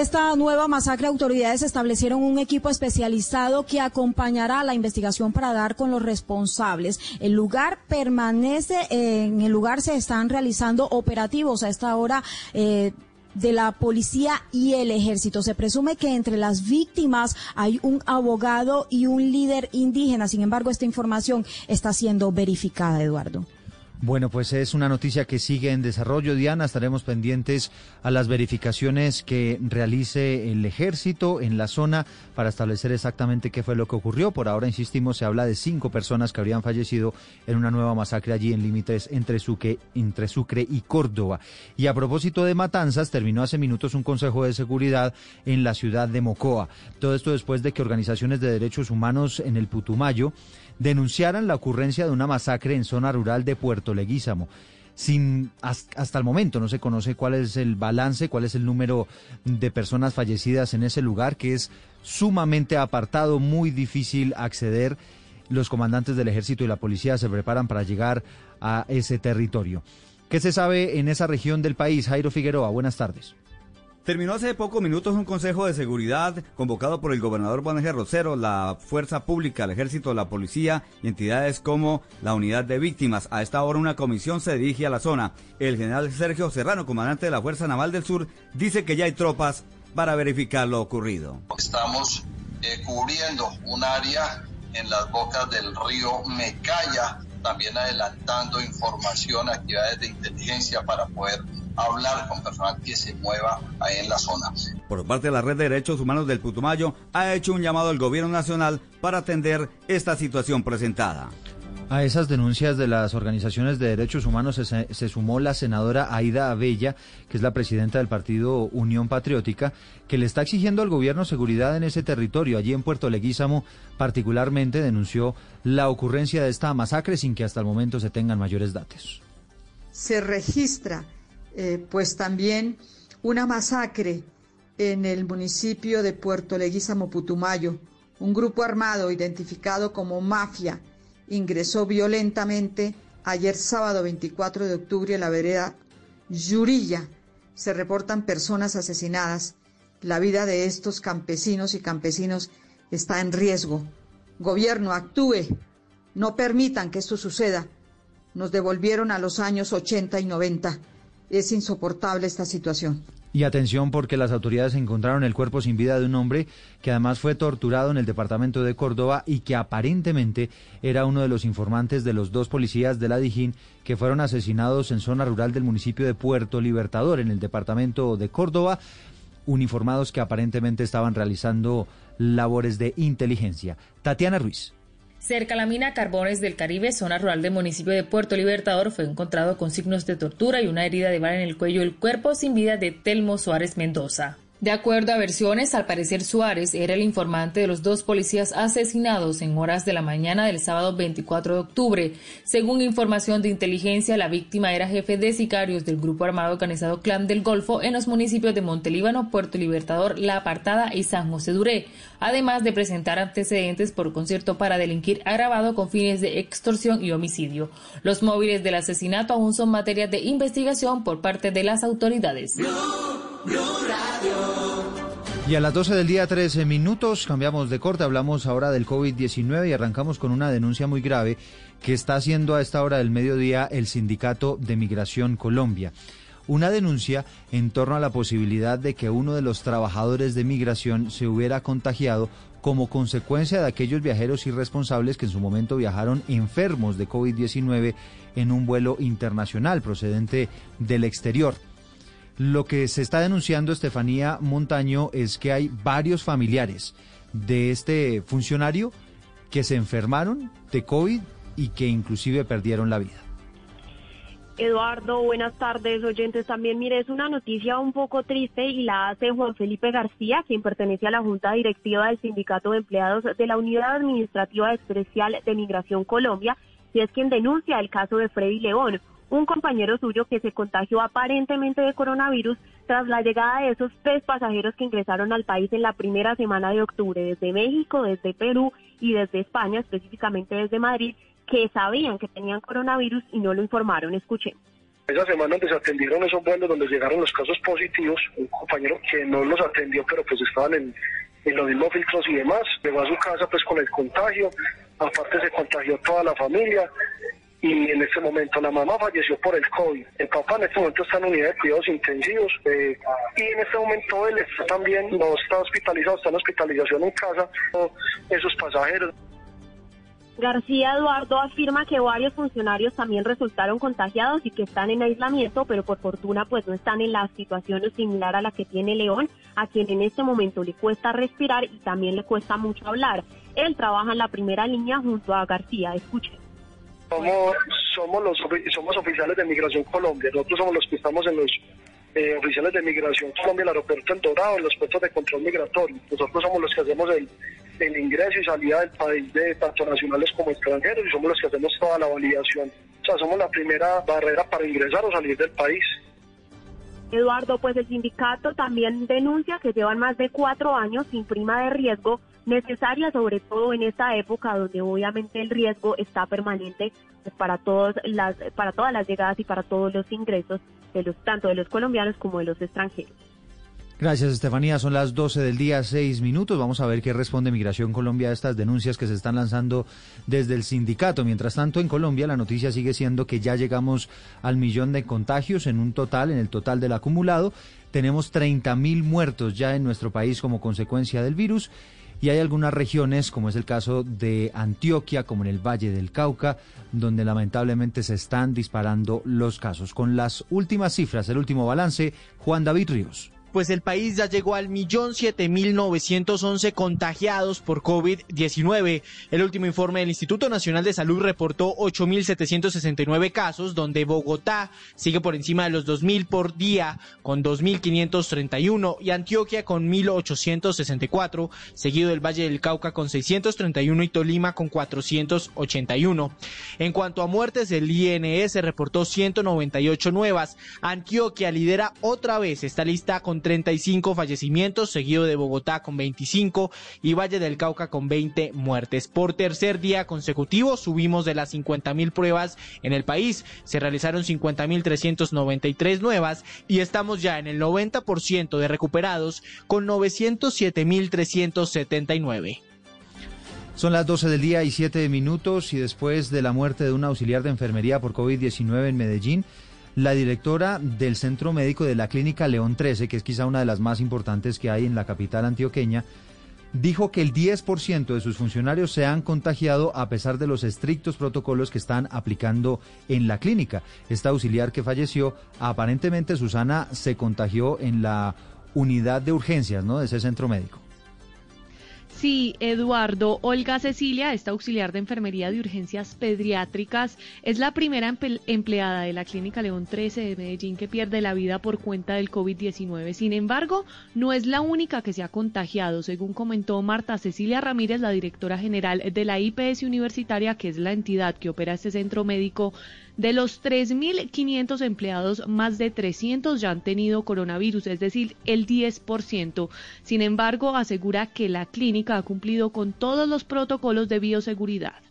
Esta nueva masacre, autoridades establecieron un equipo especializado que acompañará la investigación para dar con los responsables. El lugar permanece, en el lugar se están realizando operativos a esta hora. Eh, de la policía y el ejército. Se presume que entre las víctimas hay un abogado y un líder indígena. Sin embargo, esta información está siendo verificada, Eduardo. Bueno, pues es una noticia que sigue en desarrollo, Diana. Estaremos pendientes a las verificaciones que realice el ejército en la zona para establecer exactamente qué fue lo que ocurrió. Por ahora, insistimos, se habla de cinco personas que habrían fallecido en una nueva masacre allí en límites entre Sucre, entre Sucre y Córdoba. Y a propósito de matanzas, terminó hace minutos un consejo de seguridad en la ciudad de Mocoa. Todo esto después de que organizaciones de derechos humanos en el Putumayo denunciaran la ocurrencia de una masacre en zona rural de Puerto Leguízamo. Sin, hasta el momento no se conoce cuál es el balance, cuál es el número de personas fallecidas en ese lugar, que es sumamente apartado, muy difícil acceder. Los comandantes del ejército y la policía se preparan para llegar a ese territorio. ¿Qué se sabe en esa región del país? Jairo Figueroa, buenas tardes. Terminó hace pocos minutos un consejo de seguridad convocado por el gobernador Juan Rosero, la Fuerza Pública, el Ejército, la Policía y entidades como la Unidad de Víctimas. A esta hora una comisión se dirige a la zona. El general Sergio Serrano, comandante de la Fuerza Naval del Sur, dice que ya hay tropas para verificar lo ocurrido. Estamos eh, cubriendo un área en las bocas del río Mecaya, también adelantando información, actividades de inteligencia para poder hablar con personal que se mueva ahí en la zona. Por parte de la Red de Derechos Humanos del Putumayo, ha hecho un llamado al gobierno nacional para atender esta situación presentada. A esas denuncias de las organizaciones de derechos humanos se, se, sumó la senadora Aida Abella, que es la presidenta del partido Unión Patriótica, que le está exigiendo al gobierno seguridad en ese territorio. Allí en Puerto Leguízamo, particularmente, denunció la ocurrencia de esta masacre sin que hasta el momento se tengan mayores datos. Se registra eh, pues también una masacre en el municipio de Puerto Leguízamo, Putumayo. Un grupo armado identificado como mafia ingresó violentamente ayer sábado 24 de octubre en la vereda Yurilla. Se reportan personas asesinadas. La vida de estos campesinos y campesinos está en riesgo. Gobierno, actúe. No permitan que esto suceda. Nos devolvieron a los años 80 y 90 es insoportable esta situación. Y atención porque las autoridades encontraron el cuerpo sin vida de un hombre que además fue torturado en el departamento de Córdoba y que aparentemente era uno de los informantes de los dos policías de la Dijín que fueron asesinados en zona rural del municipio de Puerto Libertador en el departamento de Córdoba, uniformados que aparentemente estaban realizando labores de inteligencia. Tatiana Ruiz. Cerca la mina Carbones del Caribe, zona rural del municipio de Puerto Libertador, fue encontrado con signos de tortura y una herida de bala en el cuello el cuerpo sin vida de Telmo Suárez Mendoza. De acuerdo a versiones, al parecer Suárez era el informante de los dos policías asesinados en horas de la mañana del sábado 24 de octubre. Según información de inteligencia, la víctima era jefe de sicarios del grupo armado organizado Clan del Golfo en los municipios de Montelíbano, Puerto Libertador, La Apartada y San José Duré, además de presentar antecedentes por concierto para delinquir agravado con fines de extorsión y homicidio. Los móviles del asesinato aún son materia de investigación por parte de las autoridades. Y a las 12 del día, 13 minutos, cambiamos de corte, hablamos ahora del COVID-19 y arrancamos con una denuncia muy grave que está haciendo a esta hora del mediodía el Sindicato de Migración Colombia. Una denuncia en torno a la posibilidad de que uno de los trabajadores de migración se hubiera contagiado como consecuencia de aquellos viajeros irresponsables que en su momento viajaron enfermos de COVID-19 en un vuelo internacional procedente del exterior. Lo que se está denunciando Estefanía Montaño es que hay varios familiares de este funcionario que se enfermaron de COVID y que inclusive perdieron la vida. Eduardo, buenas tardes, oyentes. También, mire, es una noticia un poco triste y la hace Juan Felipe García, quien pertenece a la Junta Directiva del Sindicato de Empleados de la Unidad Administrativa Especial de Migración Colombia, y es quien denuncia el caso de Freddy León, un compañero suyo que se contagió aparentemente de coronavirus tras la llegada de esos tres pasajeros que ingresaron al país en la primera semana de octubre desde México, desde Perú y desde España, específicamente desde Madrid, que sabían que tenían coronavirus y no lo informaron. Escuchen. Esa semana se atendieron esos vuelos donde llegaron los casos positivos, un compañero que no los atendió, pero pues estaban en, en los mismos filtros y demás, llegó a su casa pues con el contagio, aparte se contagió toda la familia y en este momento la mamá falleció por el COVID. El papá en este momento está en unidad de cuidados intensivos eh, y en este momento él está también, no está hospitalizado, está en hospitalización en casa, esos pasajeros. García Eduardo afirma que varios funcionarios también resultaron contagiados y que están en aislamiento, pero por fortuna pues no están en la situación similar a la que tiene León, a quien en este momento le cuesta respirar y también le cuesta mucho hablar. Él trabaja en la primera línea junto a García. Escuche. Somos, somos, los, somos oficiales de Migración Colombia. Nosotros somos los que estamos en los eh, oficiales de Migración Colombia, el aeropuerto El Dorado, en los puestos de control migratorio. Nosotros somos los que hacemos el, el ingreso y salida del país de tanto nacionales como extranjeros y somos los que hacemos toda la validación. O sea, somos la primera barrera para ingresar o salir del país. Eduardo, pues el sindicato también denuncia que llevan más de cuatro años sin prima de riesgo necesaria, sobre todo en esta época donde obviamente el riesgo está permanente pues, para todas las para todas las llegadas y para todos los ingresos de los tanto de los colombianos como de los extranjeros. Gracias, Estefanía. Son las 12 del día, seis minutos. Vamos a ver qué responde Migración Colombia a estas denuncias que se están lanzando desde el sindicato. Mientras tanto, en Colombia la noticia sigue siendo que ya llegamos al millón de contagios en un total, en el total del acumulado. Tenemos 30 mil muertos ya en nuestro país como consecuencia del virus. Y hay algunas regiones, como es el caso de Antioquia, como en el Valle del Cauca, donde lamentablemente se están disparando los casos. Con las últimas cifras, el último balance, Juan David Ríos pues el país ya llegó al millón siete mil novecientos once contagiados por COVID-19. El último informe del Instituto Nacional de Salud reportó ocho mil setecientos sesenta y nueve casos, donde Bogotá sigue por encima de los dos mil por día, con dos mil quinientos treinta y uno, y Antioquia con mil ochocientos sesenta y cuatro, seguido del Valle del Cauca con seiscientos treinta y uno y Tolima con cuatrocientos ochenta y uno. En cuanto a muertes, el INS reportó ciento noventa y ocho nuevas. Antioquia lidera otra vez esta lista con 35 fallecimientos, seguido de Bogotá con 25 y Valle del Cauca con 20 muertes. Por tercer día consecutivo subimos de las 50 mil pruebas en el país. Se realizaron 50 mil 393 nuevas y estamos ya en el 90% de recuperados con 907 mil 379. Son las 12 del día y 7 minutos y después de la muerte de un auxiliar de enfermería por COVID-19 en Medellín, la directora del Centro Médico de la Clínica León 13, que es quizá una de las más importantes que hay en la capital antioqueña, dijo que el 10% de sus funcionarios se han contagiado a pesar de los estrictos protocolos que están aplicando en la clínica. Esta auxiliar que falleció, aparentemente Susana se contagió en la unidad de urgencias ¿no? de ese centro médico. Sí, Eduardo. Olga Cecilia, esta auxiliar de enfermería de urgencias pediátricas, es la primera empleada de la Clínica León 13 de Medellín que pierde la vida por cuenta del COVID-19. Sin embargo, no es la única que se ha contagiado, según comentó Marta Cecilia Ramírez, la directora general de la IPS Universitaria, que es la entidad que opera este centro médico de los 3.500 empleados, más de 300 ya han tenido coronavirus, es decir, el 10%. Sin embargo, asegura que la clínica ha cumplido con todos los protocolos de bioseguridad.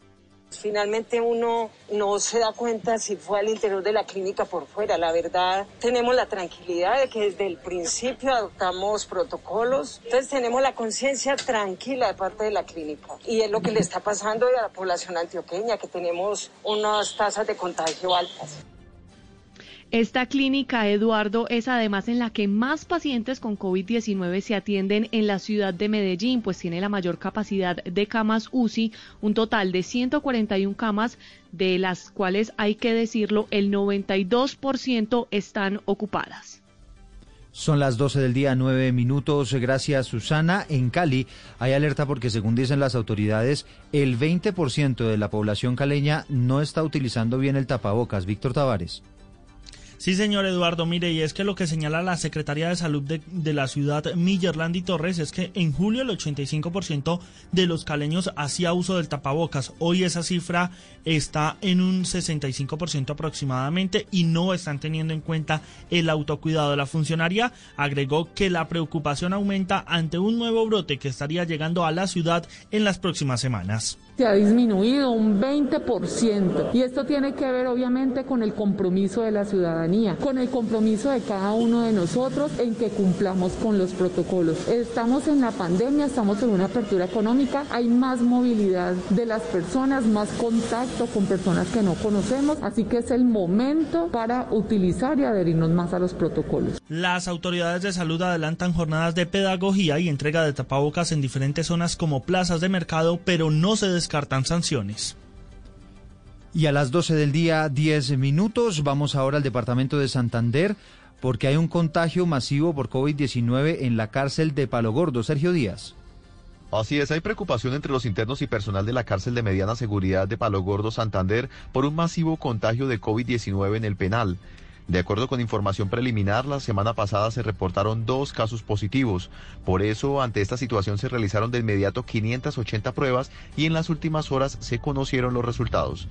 Finalmente uno no se da cuenta si fue al interior de la clínica por fuera. La verdad, tenemos la tranquilidad de que desde el principio adoptamos protocolos. Entonces tenemos la conciencia tranquila de parte de la clínica. Y es lo que le está pasando a la población antioqueña, que tenemos unas tasas de contagio altas. Esta clínica, Eduardo, es además en la que más pacientes con COVID-19 se atienden en la ciudad de Medellín, pues tiene la mayor capacidad de camas UCI, un total de 141 camas, de las cuales hay que decirlo, el 92% están ocupadas. Son las 12 del día, 9 minutos. Gracias, Susana. En Cali hay alerta porque, según dicen las autoridades, el 20% de la población caleña no está utilizando bien el tapabocas. Víctor Tavares. Sí, señor Eduardo, mire, y es que lo que señala la Secretaría de Salud de, la ciudad y Torres es que en julio el 85% de los caleños hacía uso del tapabocas. Hoy esa cifra está en un 65% aproximadamente y no están teniendo en cuenta el autocuidado. La funcionaria agregó que la preocupación aumenta ante un nuevo brote que estaría llegando a la ciudad en las próximas semanas. Se ha disminuido un 20% y esto tiene que ver obviamente con el compromiso de la ciudadanía, con el compromiso de cada uno de nosotros en que cumplamos con los protocolos. Estamos en la pandemia, estamos en una apertura económica, hay más movilidad de las personas, más contacto con personas que no conocemos, así que es el momento para utilizar y adherirnos más a los protocolos. Las autoridades de salud adelantan jornadas de pedagogía y entrega de tapabocas en diferentes zonas como plazas de mercado, pero no se descartan sanciones. Y a las 12 del día, 10 minutos, vamos ahora al departamento de Santander porque hay un contagio masivo por COVID-19 en la cárcel de Palo Gordo. Sergio Díaz. Así es, hay preocupación entre los internos y personal de la cárcel de mediana seguridad de Palo Gordo, Santander, por un masivo contagio de COVID-19 en el penal. De acuerdo con información preliminar, la semana pasada se reportaron dos casos positivos. Por eso, ante esta situación se realizaron de inmediato 580 pruebas y en las últimas horas se conocieron los resultados.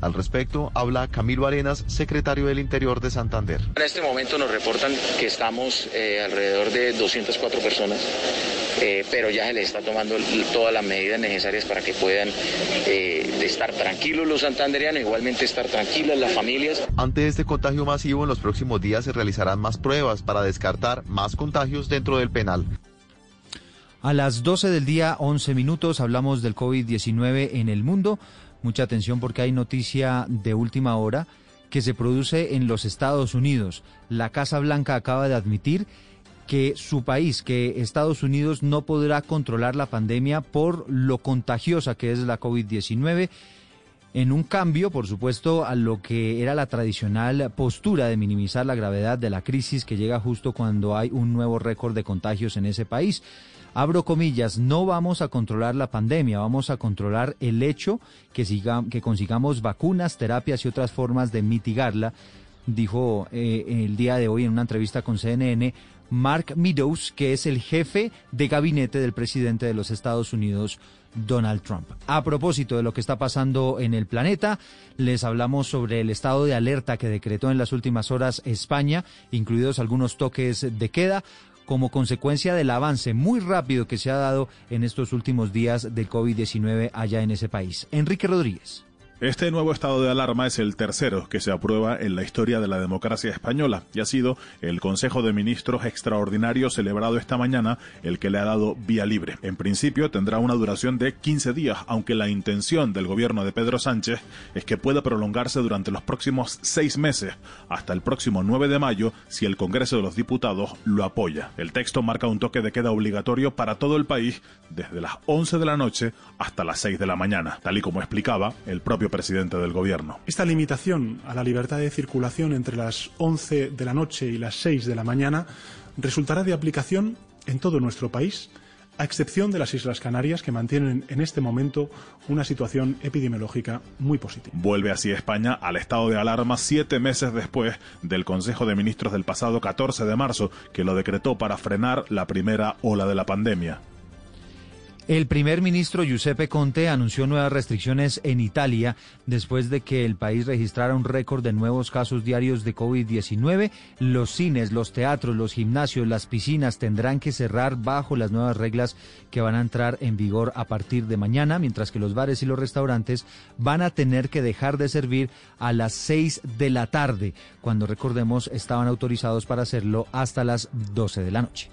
Al respecto, habla Camilo Arenas, secretario del Interior de Santander. En este momento nos reportan que estamos eh, alrededor de 204 personas, eh, pero ya se les está tomando todas las medidas necesarias para que puedan eh, estar tranquilos los santanderianos, igualmente estar tranquilas las familias. Ante este contagio masivo, en los próximos días se realizarán más pruebas para descartar más contagios dentro del penal. A las 12 del día, 11 minutos, hablamos del COVID-19 en el mundo. Mucha atención porque hay noticia de última hora que se produce en los Estados Unidos. La Casa Blanca acaba de admitir que su país, que Estados Unidos no podrá controlar la pandemia por lo contagiosa que es la COVID-19 en un cambio, por supuesto, a lo que era la tradicional postura de minimizar la gravedad de la crisis que llega justo cuando hay un nuevo récord de contagios en ese país abro comillas, no vamos a controlar la pandemia, vamos a controlar el hecho que, que consigamos vacunas, terapias y otras formas de mitigarla, dijo eh, el día de hoy en una entrevista con CNN Mark Meadows, que es el jefe de gabinete del presidente de los Estados Unidos, Donald Trump. A propósito de lo que está pasando en el planeta, les hablamos sobre el estado de alerta que decretó en las últimas horas España, incluidos algunos toques de queda como consecuencia del avance muy rápido que se ha dado en estos últimos días del COVID-19 allá en ese país. Enrique Rodríguez. Este nuevo estado de alarma es el tercero que se aprueba en la historia de la democracia española y ha sido el Consejo de Ministros extraordinario celebrado esta mañana el que le ha dado vía libre. En principio tendrá una duración de 15 días, aunque la intención del gobierno de Pedro Sánchez es que pueda prolongarse durante los próximos seis meses, hasta el próximo 9 de mayo, si el Congreso de los Diputados lo apoya. El texto marca un toque de queda obligatorio para todo el país desde las 11 de la noche hasta las 6 de la mañana, tal y como explicaba el propio presidente del gobierno. Esta limitación a la libertad de circulación entre las 11 de la noche y las 6 de la mañana resultará de aplicación en todo nuestro país, a excepción de las Islas Canarias, que mantienen en este momento una situación epidemiológica muy positiva. Vuelve así España al estado de alarma siete meses después del Consejo de Ministros del pasado 14 de marzo, que lo decretó para frenar la primera ola de la pandemia. El primer ministro Giuseppe Conte anunció nuevas restricciones en Italia después de que el país registrara un récord de nuevos casos diarios de COVID-19. Los cines, los teatros, los gimnasios, las piscinas tendrán que cerrar bajo las nuevas reglas que van a entrar en vigor a partir de mañana, mientras que los bares y los restaurantes van a tener que dejar de servir a las 6 de la tarde, cuando recordemos estaban autorizados para hacerlo hasta las 12 de la noche.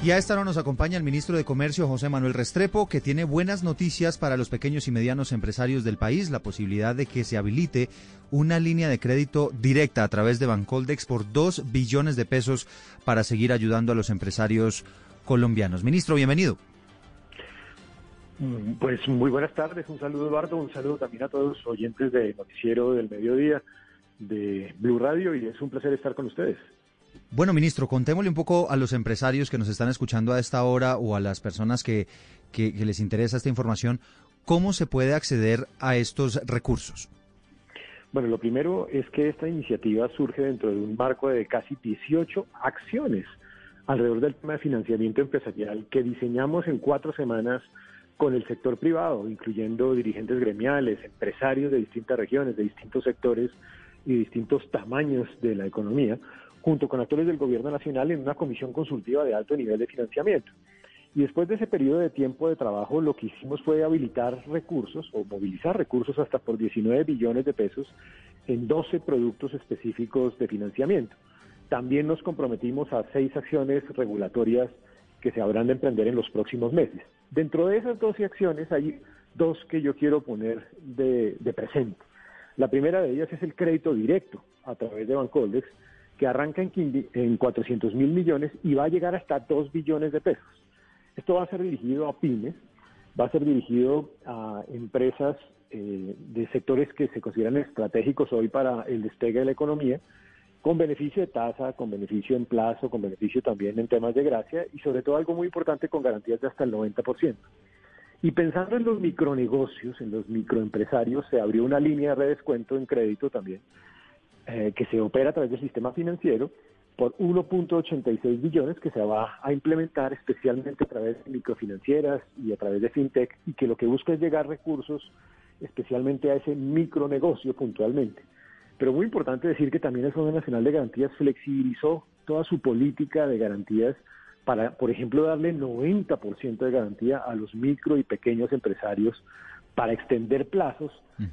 Y a esta hora nos acompaña el ministro de Comercio, José Manuel Restrepo, que tiene buenas noticias para los pequeños y medianos empresarios del país, la posibilidad de que se habilite una línea de crédito directa a través de Bancoldex por dos billones de pesos para seguir ayudando a los empresarios colombianos. Ministro, bienvenido. Mm, pues muy buenas tardes, un saludo Eduardo, un saludo también a todos los oyentes de Noticiero del Mediodía de Blue Radio y es un placer estar con ustedes. Bueno, ministro, contémosle un poco a los empresarios que nos están escuchando a esta hora o a las personas que, les interesa esta información, ¿cómo se puede acceder a estos recursos? Bueno, lo primero es que esta iniciativa surge dentro de un marco de casi 18 acciones alrededor del tema de financiamiento empresarial que diseñamos en cuatro semanas con el sector privado, incluyendo dirigentes gremiales, empresarios de distintas regiones, de distintos sectores y distintos tamaños de la economía, junto con actores del gobierno nacional en una comisión consultiva de alto nivel de financiamiento. Y después de ese periodo de tiempo de trabajo, lo que hicimos fue habilitar recursos o movilizar recursos hasta por 19 billones de pesos en 12 productos específicos de financiamiento. También nos comprometimos a seis acciones regulatorias que se habrán de emprender en los próximos meses. Dentro de esas 12 acciones hay dos que yo quiero poner de, presente. La primera de ellas es el crédito directo a través de Bancoldex, que arranca en, en 400 mil millones y va a llegar hasta 2 billones de pesos. Esto va a ser dirigido a pymes, va a ser dirigido a empresas eh, de sectores que se consideran estratégicos hoy para el despegue de la economía, con beneficio de tasa, con beneficio en plazo, con beneficio también en temas de gracia y sobre todo algo muy importante con garantías de hasta el 90%. Y pensando en los micronegocios, en los microempresarios, se abrió una línea de redescuento en crédito también, eh, que se opera a través del sistema financiero por 1.86 billones que se va a implementar especialmente a través de microfinancieras y a través de fintech y que lo que busca es llegar recursos especialmente a ese micronegocio puntualmente. Pero muy importante decir que también el Fondo Nacional de Garantías flexibilizó toda su política de garantías para, por ejemplo, darle 90% de garantía a los micro y pequeños empresarios para extender plazos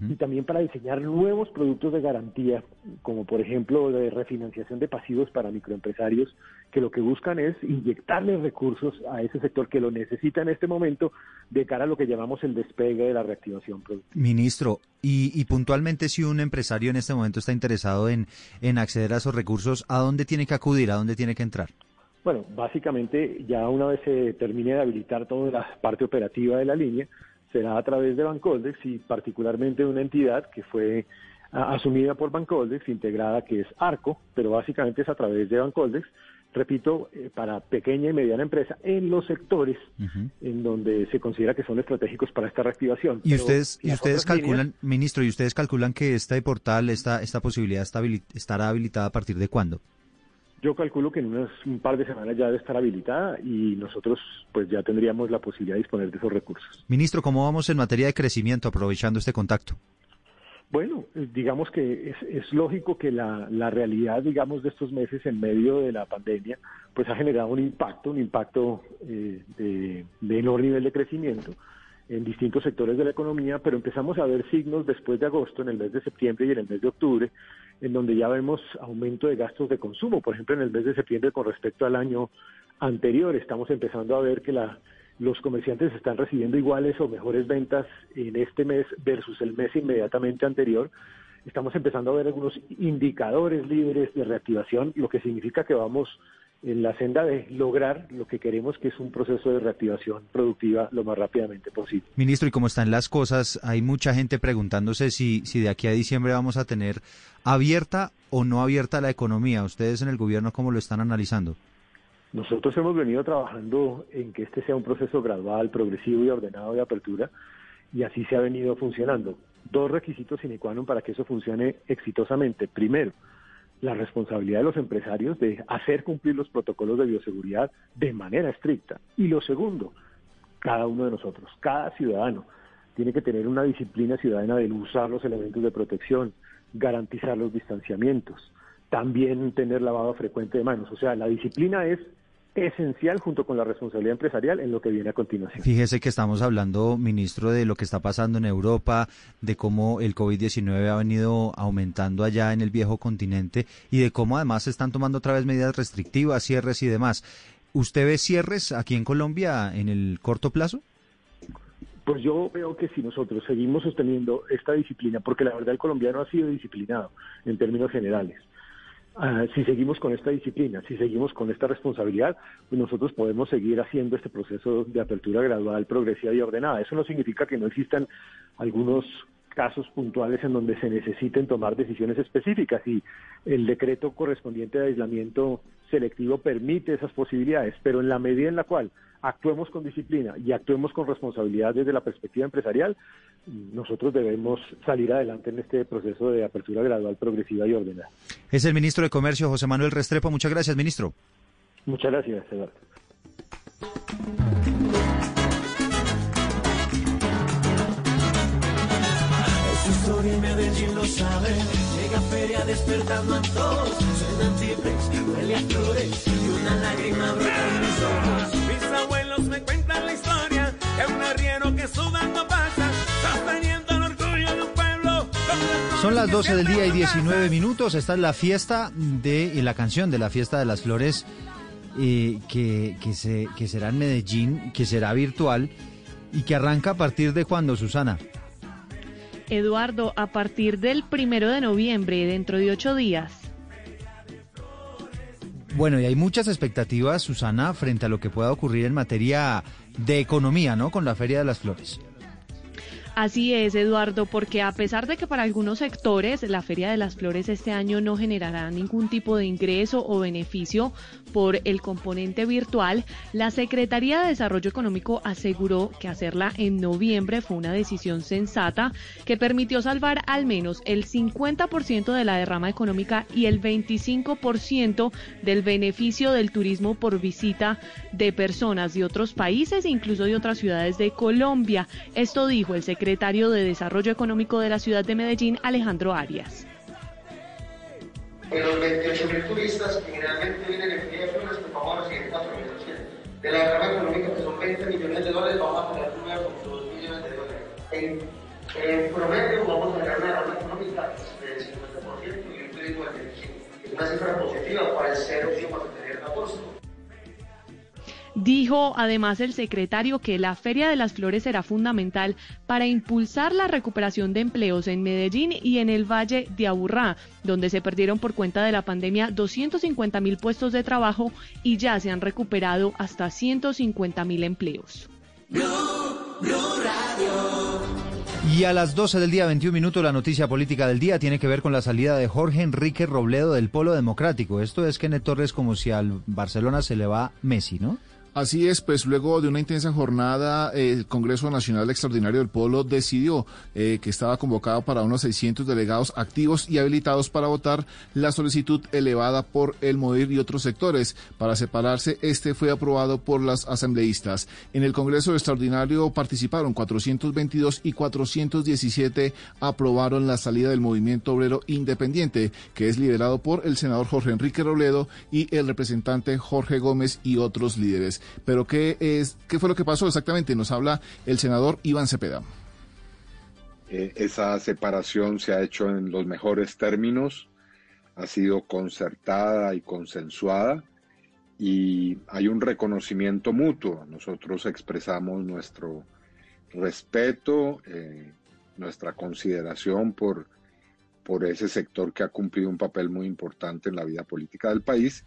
y también para diseñar nuevos productos de garantía, como por ejemplo de refinanciación de pasivos para microempresarios, que lo que buscan es inyectarle recursos a ese sector que lo necesita en este momento de cara a lo que llamamos el despegue de la reactivación productiva. Ministro, y, y puntualmente si un empresario en este momento está interesado en, en acceder a esos recursos, ¿a dónde tiene que acudir? ¿A dónde tiene que entrar? Bueno, básicamente ya una vez se termine de habilitar toda la parte operativa de la línea, será a través de Bancoldex y particularmente de una entidad que fue asumida por Bancoldex, integrada que es ARCO, pero básicamente es a través de Bancoldex, repito, eh, para pequeña y mediana empresa en los sectores en donde se considera que son estratégicos para esta reactivación. Y ustedes, y ustedes calculan, ministro, y ustedes calculan que este portal, esta, esta posibilidad está estará habilitada a partir de cuándo? Yo calculo que en unas, un par de semanas ya debe estar habilitada y nosotros pues ya tendríamos la posibilidad de disponer de esos recursos. Ministro, ¿cómo vamos en materia de crecimiento aprovechando este contacto? Bueno, eh, digamos que es, es lógico que la, la, realidad, digamos, de estos meses en medio de la pandemia, pues ha generado un impacto, un impacto eh, de, de enorme nivel de crecimiento en distintos sectores de la economía, pero empezamos a ver signos después de agosto, en el mes de septiembre y en el mes de octubre, en donde ya vemos aumento de gastos de consumo. Por ejemplo, en el mes de septiembre con respecto al año anterior, estamos empezando a ver que la, los comerciantes están recibiendo iguales o mejores ventas en este mes versus el mes inmediatamente anterior. Estamos empezando a ver algunos indicadores libres de reactivación, lo que significa que vamos en la senda de lograr lo que queremos, que es un proceso de reactivación productiva lo más rápidamente posible. Ministro, ¿y cómo están las cosas? Hay mucha gente preguntándose si, si de aquí a diciembre vamos a tener abierta o no abierta la economía. ¿Ustedes en el gobierno cómo lo están analizando? Nosotros hemos venido trabajando en que este sea un proceso gradual, progresivo y ordenado de apertura, y así se ha venido funcionando. Dos requisitos sine qua non para que eso funcione exitosamente. Primero, la responsabilidad de los empresarios de hacer cumplir los protocolos de bioseguridad de manera estricta. Y lo segundo, cada uno de nosotros, cada ciudadano, tiene que tener una disciplina ciudadana de usar los elementos de protección, garantizar los distanciamientos, también tener lavado frecuente de manos. O sea, la disciplina es esencial junto con la responsabilidad empresarial en lo que viene a continuación. Fíjese que estamos hablando, ministro, de lo que está pasando en Europa, de cómo el COVID-19 ha venido aumentando allá en el viejo continente y de cómo además se están tomando otra vez medidas restrictivas, cierres y demás. ¿Usted ve cierres aquí en Colombia en el corto plazo? Pues yo veo que si nosotros seguimos sosteniendo esta disciplina, porque la verdad el colombiano ha sido disciplinado en términos generales, Ah, si seguimos con esta disciplina, si seguimos con esta responsabilidad, pues nosotros podemos seguir haciendo este proceso de apertura gradual, progresiva y ordenada. Eso no significa que no existan algunos casos puntuales en donde se necesiten tomar decisiones específicas y el decreto correspondiente de aislamiento selectivo permite esas posibilidades, pero en la medida en la cual actuemos con disciplina y actuemos con responsabilidad desde la perspectiva empresarial, nosotros debemos salir adelante en este proceso de apertura gradual, progresiva y ordenada. Es el ministro de Comercio, José Manuel Restrepo. Muchas gracias, ministro. Muchas gracias, Eduardo. historia Medellín lo sabe. Llega feria despertando a todos el. Son las 12 del día y 19 minutos. Esta es la fiesta de la canción de la fiesta de las flores eh, que, se, que será en Medellín, que será virtual y que arranca a partir de cuándo, Susana. Eduardo, a partir del primero de noviembre, dentro de ocho días. Bueno, y hay muchas expectativas, Susana, frente a lo que pueda ocurrir en materia de economía, ¿no? Con la Feria de las Flores. Así es, Eduardo, porque a pesar de que para algunos sectores la Feria de las Flores este año no generará ningún tipo de ingreso o beneficio por el componente virtual, la Secretaría de Desarrollo Económico aseguró que hacerla en noviembre fue una decisión sensata que permitió salvar al menos el 50% de la derrama económica y el 25% del beneficio del turismo por visita de personas de otros países, incluso de otras ciudades de Colombia. Esto dijo el secretario secretario de Desarrollo Económico de la ciudad de Medellín, Alejandro Arias. De los 28 mil turistas que generalmente vienen en de Flores, pues vamos a recibir 4 mil De la derrama económica, que son 20 millones de dólares, vamos a tener 9,2 millones de dólares. En, en, promedio, vamos a tener una derrama económica del 50% y un turismo del 25%. Es una cifra positiva para el cero que vamos a tener en agosto. Dijo además el secretario que la Feria de las Flores será fundamental para impulsar la recuperación de empleos en Medellín y en el Valle de Aburrá, donde se perdieron por cuenta de la pandemia 250 mil puestos de trabajo y ya se han recuperado hasta 150 mil empleos. Y a las 12 del día 21 minutos la noticia política del día tiene que ver con la salida de Jorge Enrique Robledo del Polo Democrático. Esto es que Torres como si al Barcelona se le va Messi, ¿no? Así es, pues luego de una intensa jornada, el Congreso Nacional Extraordinario del Polo decidió eh, que estaba convocado para unos 600 delegados activos y habilitados para votar la solicitud elevada por el MODIR y otros sectores. Para separarse, este fue aprobado por las asambleístas. En el Congreso Extraordinario participaron 422 y 417 aprobaron la salida del Movimiento Obrero Independiente, que es liderado por el senador Jorge Enrique Robledo y el representante Jorge Gómez y otros líderes. Pero ¿qué, es, ¿qué fue lo que pasó exactamente? Nos habla el senador Iván Cepeda. Eh, esa separación se ha hecho en los mejores términos, ha sido concertada y consensuada y hay un reconocimiento mutuo. Nosotros expresamos nuestro respeto, eh, nuestra consideración por, por ese sector que ha cumplido un papel muy importante en la vida política del país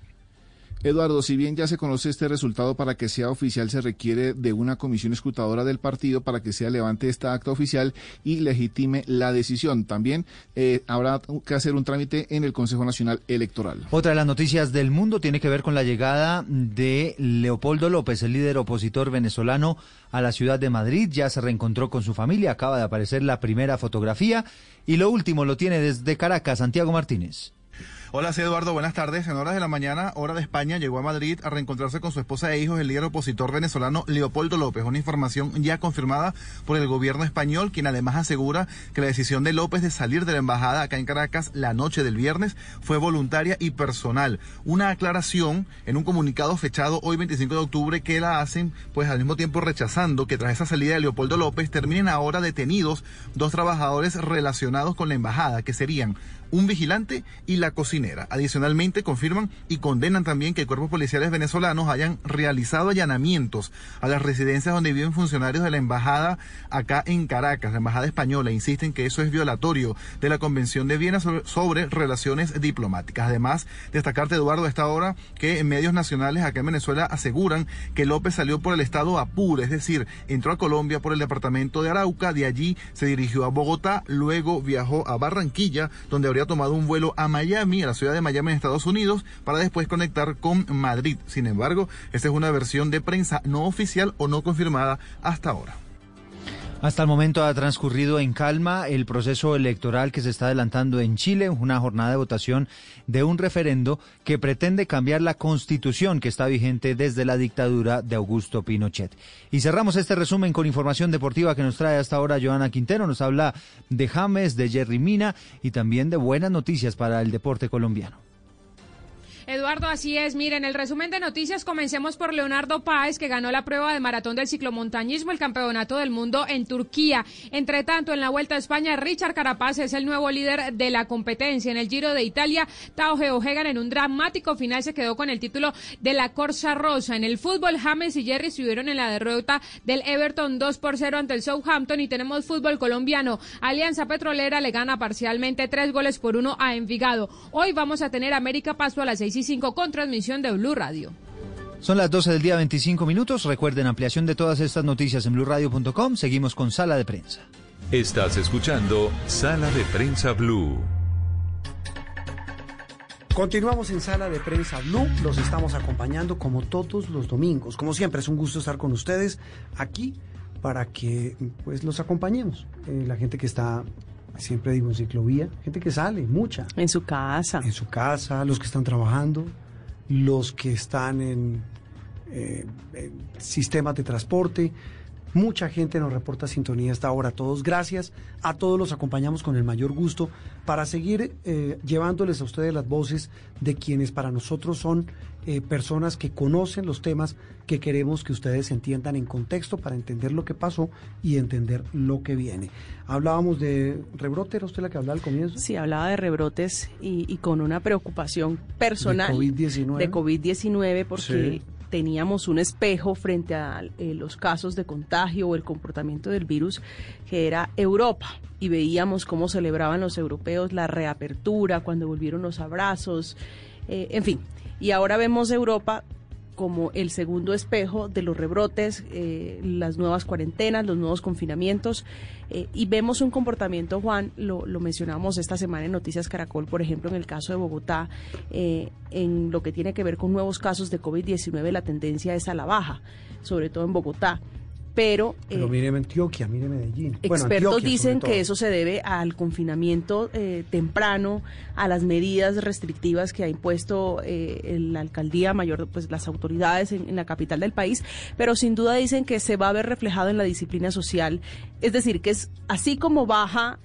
Eduardo, si bien ya se conoce este resultado, para que sea oficial se requiere de una comisión escrutadora del partido para que sea levante esta acta oficial y legitime la decisión. También eh, habrá que hacer un trámite en el Consejo Nacional Electoral. Otra de las noticias del mundo tiene que ver con la llegada de Leopoldo López, el líder opositor venezolano, a la ciudad de Madrid. Ya se reencontró con su familia, acaba de aparecer la primera fotografía. Y lo último lo tiene desde Caracas, Santiago Martínez. Hola, soy Eduardo, buenas tardes. En horas de la mañana, hora de España, llegó a Madrid a reencontrarse con su esposa e hijos, el líder opositor venezolano Leopoldo López. Una información ya confirmada por el gobierno español, quien además asegura que la decisión de López de salir de la embajada acá en Caracas la noche del viernes fue voluntaria y personal. Una aclaración en un comunicado fechado hoy 25 de octubre que la hacen, pues al mismo tiempo rechazando que tras esa salida de Leopoldo López terminen ahora detenidos dos trabajadores relacionados con la embajada, que serían un vigilante y la cocinera. Adicionalmente, confirman y condenan también que cuerpos policiales venezolanos hayan realizado allanamientos a las residencias donde viven funcionarios de la embajada acá en Caracas, la embajada española. Insisten que eso es violatorio de la Convención de Viena sobre, relaciones diplomáticas. Además, destacarte, Eduardo, a esta hora que en medios nacionales acá en Venezuela aseguran que López salió por el estado Apure, es decir, entró a Colombia por el departamento de Arauca, de allí se dirigió a Bogotá, luego viajó a Barranquilla, donde habría tomado un vuelo a Miami, a la ciudad de Miami en Estados Unidos, para después conectar con Madrid. Sin embargo, esta es una versión de prensa no oficial o no confirmada hasta ahora. Hasta el momento ha transcurrido en calma el proceso electoral que se está adelantando en Chile, una jornada de votación de un referendo que pretende cambiar la constitución que está vigente desde la dictadura de Augusto Pinochet. Y cerramos este resumen con información deportiva que nos trae hasta ahora Joana Quintero. Nos habla de James, de Jerry Mina y también de buenas noticias para el deporte colombiano. Eduardo, así es. Miren, el resumen de noticias, comencemos por Leonardo Páez, que ganó la prueba de maratón del ciclomontañismo, el campeonato del mundo en Turquía. Entre tanto, en la Vuelta a España, Richard Carapaz es el nuevo líder de la competencia. En el Giro de Italia, Tao Geohegan en un dramático final se quedó con el título de la Corsa Rosa. En el fútbol, James y Jerry subieron en la derrota del Everton 2 por 0 ante el Southampton y tenemos fútbol colombiano. Alianza Petrolera le gana parcialmente tres goles por uno a Envigado. Hoy vamos a tener América Paso a las seis 25 con transmisión de Blue Radio. Son las 12 del día 25 minutos. Recuerden ampliación de todas estas noticias en blurradio.com. Seguimos con Sala de Prensa. Estás escuchando Sala de Prensa Blue. Continuamos en Sala de Prensa Blue, los estamos acompañando como todos los domingos. Como siempre, es un gusto estar con ustedes aquí para que pues los acompañemos, eh, la gente que está siempre digo en ciclovía, gente que sale, mucha. En su casa. En su casa, los que están trabajando, los que están en, eh, sistemas de transporte. Mucha gente nos reporta sintonía hasta ahora. Todos gracias. A todos los acompañamos con el mayor gusto para seguir eh, llevándoles a ustedes las voces de quienes para nosotros son eh, personas que conocen los temas que queremos que ustedes entiendan en contexto para entender lo que pasó y entender lo que viene. Hablábamos de rebrote, ¿era usted la que hablaba al comienzo? Sí, hablaba de rebrotes y, con una preocupación personal de COVID-19. De COVID-19 porque teníamos un espejo frente a eh, los casos de contagio o el comportamiento del virus, que era Europa. Y veíamos cómo celebraban los europeos la reapertura, cuando volvieron los abrazos, eh, en fin. Y ahora vemos Europa como el segundo espejo de los rebrotes, eh, las nuevas cuarentenas, los nuevos confinamientos. Eh, y vemos un comportamiento, Juan, lo, lo, mencionamos esta semana en Noticias Caracol, por ejemplo, en el caso de Bogotá, eh, en lo que tiene que ver con nuevos casos de COVID-19, la tendencia es a la baja, sobre todo en Bogotá pero... Pero eh, mire Antioquia, mire Medellín. Expertos dicen que eso se debe al confinamiento eh, temprano, a las medidas restrictivas que ha impuesto eh, la alcaldía mayor, pues las autoridades en, la capital del país, pero sin duda dicen que se va a ver reflejado en la disciplina social. Es decir, que es así como baja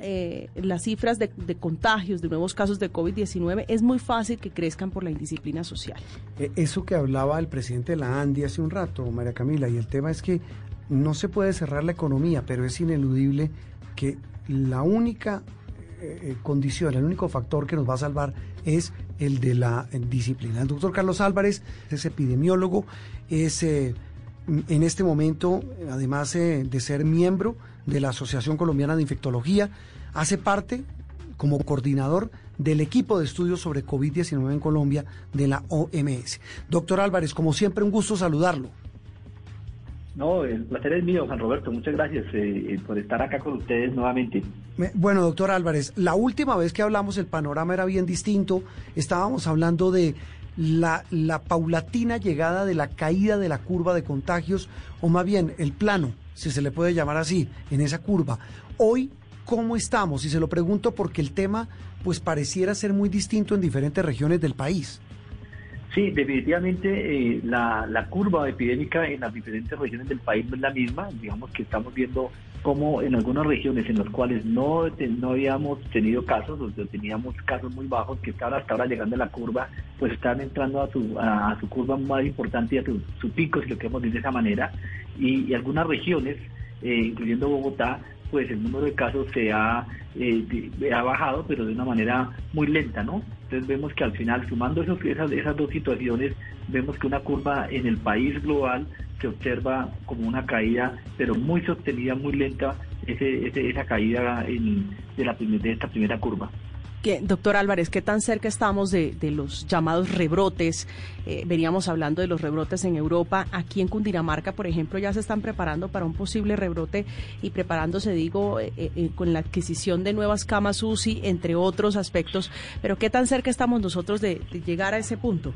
las cifras de, de, contagios, de nuevos casos de COVID-19, es muy fácil que crezcan por la indisciplina social. Eso que hablaba el presidente de la ANDI hace un rato, María Camila, y el tema es que no se puede cerrar la economía, pero es ineludible que la única eh, eh, condición, el único factor que nos va a salvar es el de la disciplina. El doctor Carlos Álvarez es epidemiólogo, es eh, en este momento, además de ser miembro de la Asociación Colombiana de Infectología, hace parte como coordinador del equipo de estudios sobre COVID-19 en Colombia de la OMS. Doctor Álvarez, como siempre, un gusto saludarlo. No, el placer es mío, Juan Roberto. Muchas gracias eh, eh, por estar acá con ustedes nuevamente. Bueno, doctor Álvarez, la última vez que hablamos el panorama era bien distinto. Estábamos hablando de la, la paulatina llegada de la caída de la curva de contagios, o más bien el plano, si se le puede llamar así, en esa curva. Hoy, ¿cómo estamos? Y se lo pregunto porque el tema pues pareciera ser muy distinto en diferentes regiones del país. Sí, definitivamente eh, la, la, curva epidémica en las diferentes regiones del país no es la misma. Digamos que estamos viendo cómo en algunas regiones en las cuales no, no habíamos tenido casos, donde teníamos casos muy bajos que estaban hasta ahora llegando a la curva, pues están entrando a su, a, su curva más importante y a su, pico, si lo queremos decir de esa manera. Y, algunas regiones, eh, incluyendo Bogotá, pues el número de casos se ha, eh, ha bajado, pero de una manera muy lenta, ¿no? Entonces vemos que al final, sumando esos, esas, esas dos situaciones, vemos que una curva en el país global se observa como una caída, pero muy sostenida, muy lenta, ese, esa caída en, de, la, de esta primera curva doctor Álvarez, ¿qué tan cerca estamos de, los llamados rebrotes? Eh, veníamos hablando de los rebrotes en Europa. Aquí en Cundinamarca, por ejemplo, ya se están preparando para un posible rebrote y preparándose, digo, eh, eh, con la adquisición de nuevas camas UCI, entre otros aspectos. Pero ¿qué tan cerca estamos nosotros de, llegar a ese punto?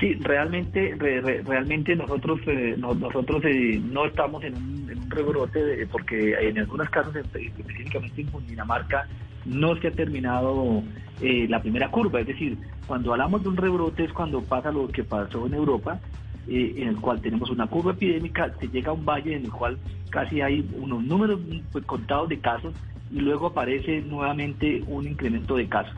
Sí, realmente, realmente nosotros nosotros no estamos en un, rebrote porque en algunos casos, específicamente en Cundinamarca, no se ha terminado eh, la primera curva. Es decir, cuando hablamos de un rebrote es cuando pasa lo que pasó en Europa, eh, en el cual tenemos una curva epidémica, se llega a un valle en el cual casi hay unos números pues, contados de casos y luego aparece nuevamente un incremento de casos.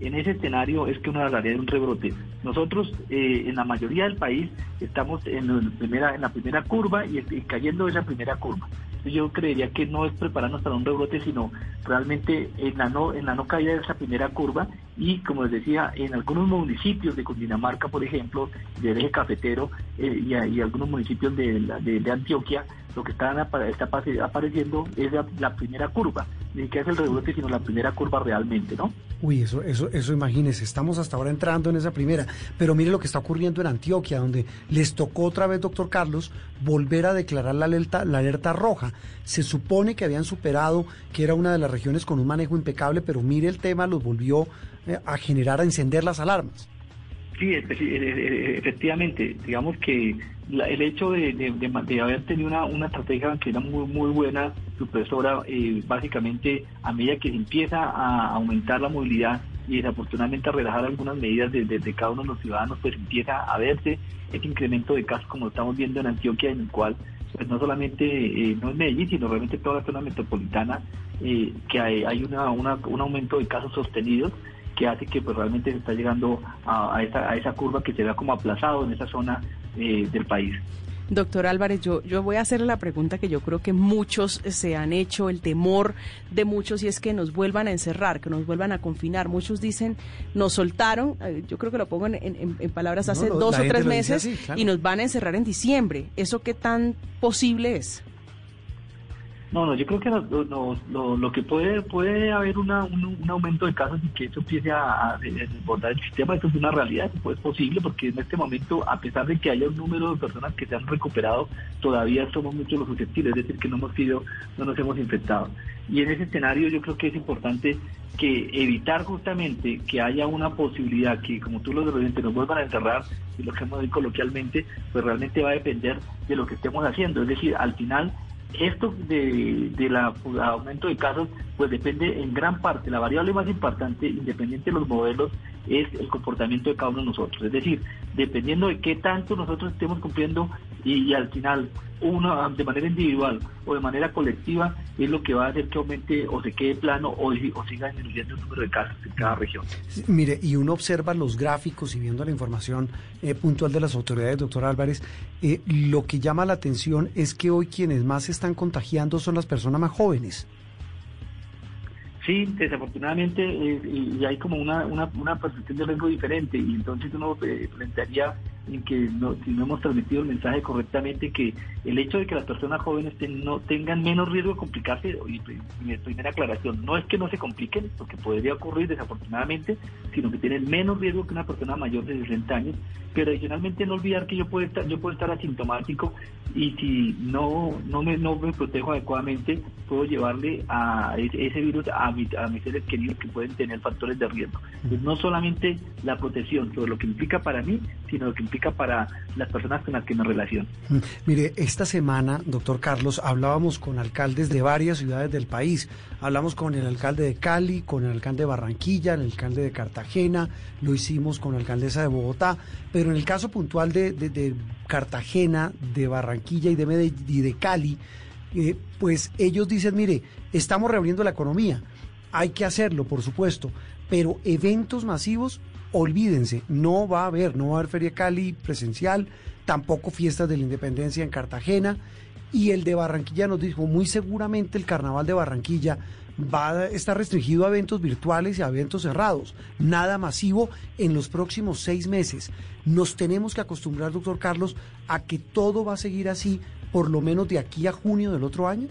en ese escenario es que uno hablaría de un rebrote. Nosotros eh, en la mayoría del país estamos en primera, en la primera curva y, y cayendo esa primera curva. Yo creería que no es prepararnos para un rebrote, sino realmente en la no, en la no caída de esa primera curva. Y como les decía, en algunos municipios de Cundinamarca, por ejemplo, del eje cafetero eh, y, algunos municipios de, de, de Antioquia, lo que está, está apareciendo es la, la, primera curva, ni que es el rebrote, sino la primera curva realmente, ¿no? Uy, eso, eso, eso imagínese, estamos hasta ahora entrando en esa primera, pero mire lo que está ocurriendo en Antioquia, donde les tocó otra vez, doctor Carlos, volver a declarar la alerta, la alerta roja. Se supone que habían superado, que era una de las regiones con un manejo impecable, pero mire el tema, los volvió eh, a generar, a encender las alarmas. Sí, efectivamente, digamos que la, el hecho de, de, de, haber tenido una, una estrategia que era muy, muy buena, supresora, eh, básicamente a medida que se empieza a aumentar la movilidad y desafortunadamente a relajar algunas medidas de, de, cada uno de los ciudadanos, pues empieza a verse ese incremento de casos como estamos viendo en Antioquia, en el cual pues no solamente eh, no es Medellín, sino realmente toda la zona metropolitana, eh, que hay, una, un aumento de casos sostenidos que hace que pues realmente se está llegando a, a, esa, a esa curva que se vea como aplazado en esa zona eh, del país. Doctor Álvarez, yo, yo voy a hacerle la pregunta que yo creo que muchos se han hecho, el temor de muchos, y es que nos vuelvan a encerrar, que nos vuelvan a confinar. Muchos dicen, nos soltaron, eh, yo creo que lo pongo en, en, en palabras hace no, no, dos o tres meses, así, claro. y nos van a encerrar en diciembre. ¿Eso qué tan posible es? No, no, yo creo que lo, lo, lo, lo que puede puede haber una, un, aumento de casos y que eso empiece a, desbordar el sistema, eso es una realidad, es posible, porque en este momento, a pesar de que haya un número de personas que se han recuperado, todavía somos muchos los susceptibles, es decir, que no hemos no nos hemos infectado. Y en ese escenario yo creo que es importante que evitar justamente que haya una posibilidad que, como tú lo referentes, nos vuelvan a encerrar, y lo que hemos dicho coloquialmente, pues realmente va a depender de lo que estemos haciendo. Es decir, al final esto de, de la aumento de casos pues depende en gran parte, la variable más importante, independiente de los modelos, es el comportamiento de cada uno de nosotros. Es decir, dependiendo de qué tanto nosotros estemos cumpliendo y, al final uno de manera individual o de manera colectiva es lo que va a hacer que aumente o se quede plano o, o siga disminuyendo el número de casos en cada región. Mire, y uno observa los gráficos y viendo la información eh, puntual de las autoridades, doctor Álvarez, eh, lo que llama la atención es que hoy quienes más se están contagiando son las personas más jóvenes. Sí, desafortunadamente, eh, y hay como una, una, una percepción de riesgo diferente, y entonces uno eh, plantearía en que no, si no hemos transmitido el mensaje correctamente, que el hecho de que las personas jóvenes ten, no tengan menos riesgo de complicarse, y mi primera aclaración, no es que no se compliquen, porque podría ocurrir desafortunadamente, sino que tienen menos riesgo que una persona mayor de 60 años, pero adicionalmente no olvidar que yo puedo estar, yo puedo estar asintomático y si no, no, me, no me protejo adecuadamente, puedo llevarle a ese, virus a, mi, a mis seres queridos que pueden tener factores de riesgo. Entonces, no solamente la protección sobre lo que implica para mí, sino lo que implica para las personas con las que me relaciono. Mire, esta semana, doctor Carlos, hablábamos con alcaldes de varias ciudades del país. Hablamos con el alcalde de Cali, con el alcalde de Barranquilla, el alcalde de Cartagena, lo hicimos con la alcaldesa de Bogotá, pero en el caso puntual de, Cartagena, de Barranquilla y de, Medellín, y de Cali, eh, pues ellos dicen, mire, estamos reabriendo la economía, hay que hacerlo, por supuesto, pero eventos masivos, olvídense, no va a haber, no va a haber Feria Cali presencial, tampoco fiestas de la independencia en Cartagena, y el de Barranquilla nos dijo, muy seguramente el carnaval de Barranquilla va a estar restringido a eventos virtuales y a eventos cerrados, nada masivo en los próximos seis meses. Nos tenemos que acostumbrar, doctor Carlos, a que todo va a seguir así por lo menos de aquí a junio del otro año.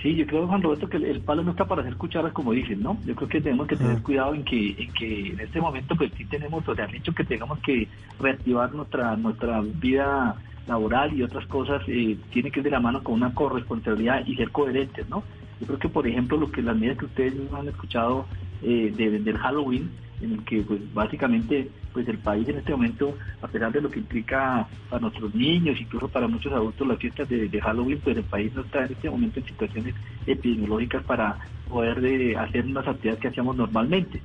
Sí, yo creo, Juan Roberto, que el, palo no está para hacer cucharas, como dicen, ¿no? Yo creo que tenemos que tener cuidado en que, en que en este momento, pues sí tenemos, o sea, han dicho que tengamos que reactivar nuestra, nuestra vida laboral y otras cosas, eh, tiene que ir de la mano con una corresponsabilidad y ser coherentes, ¿no? Yo creo que, por ejemplo, lo que las medidas que ustedes han escuchado eh, de, del Halloween, en el que pues básicamente pues el país en este momento, a pesar de lo que implica para nuestros niños, incluso para muchos adultos las fiestas de, Halloween, pues el país no está en este momento en situaciones epidemiológicas para poder de hacer unas actividades que hacíamos normalmente.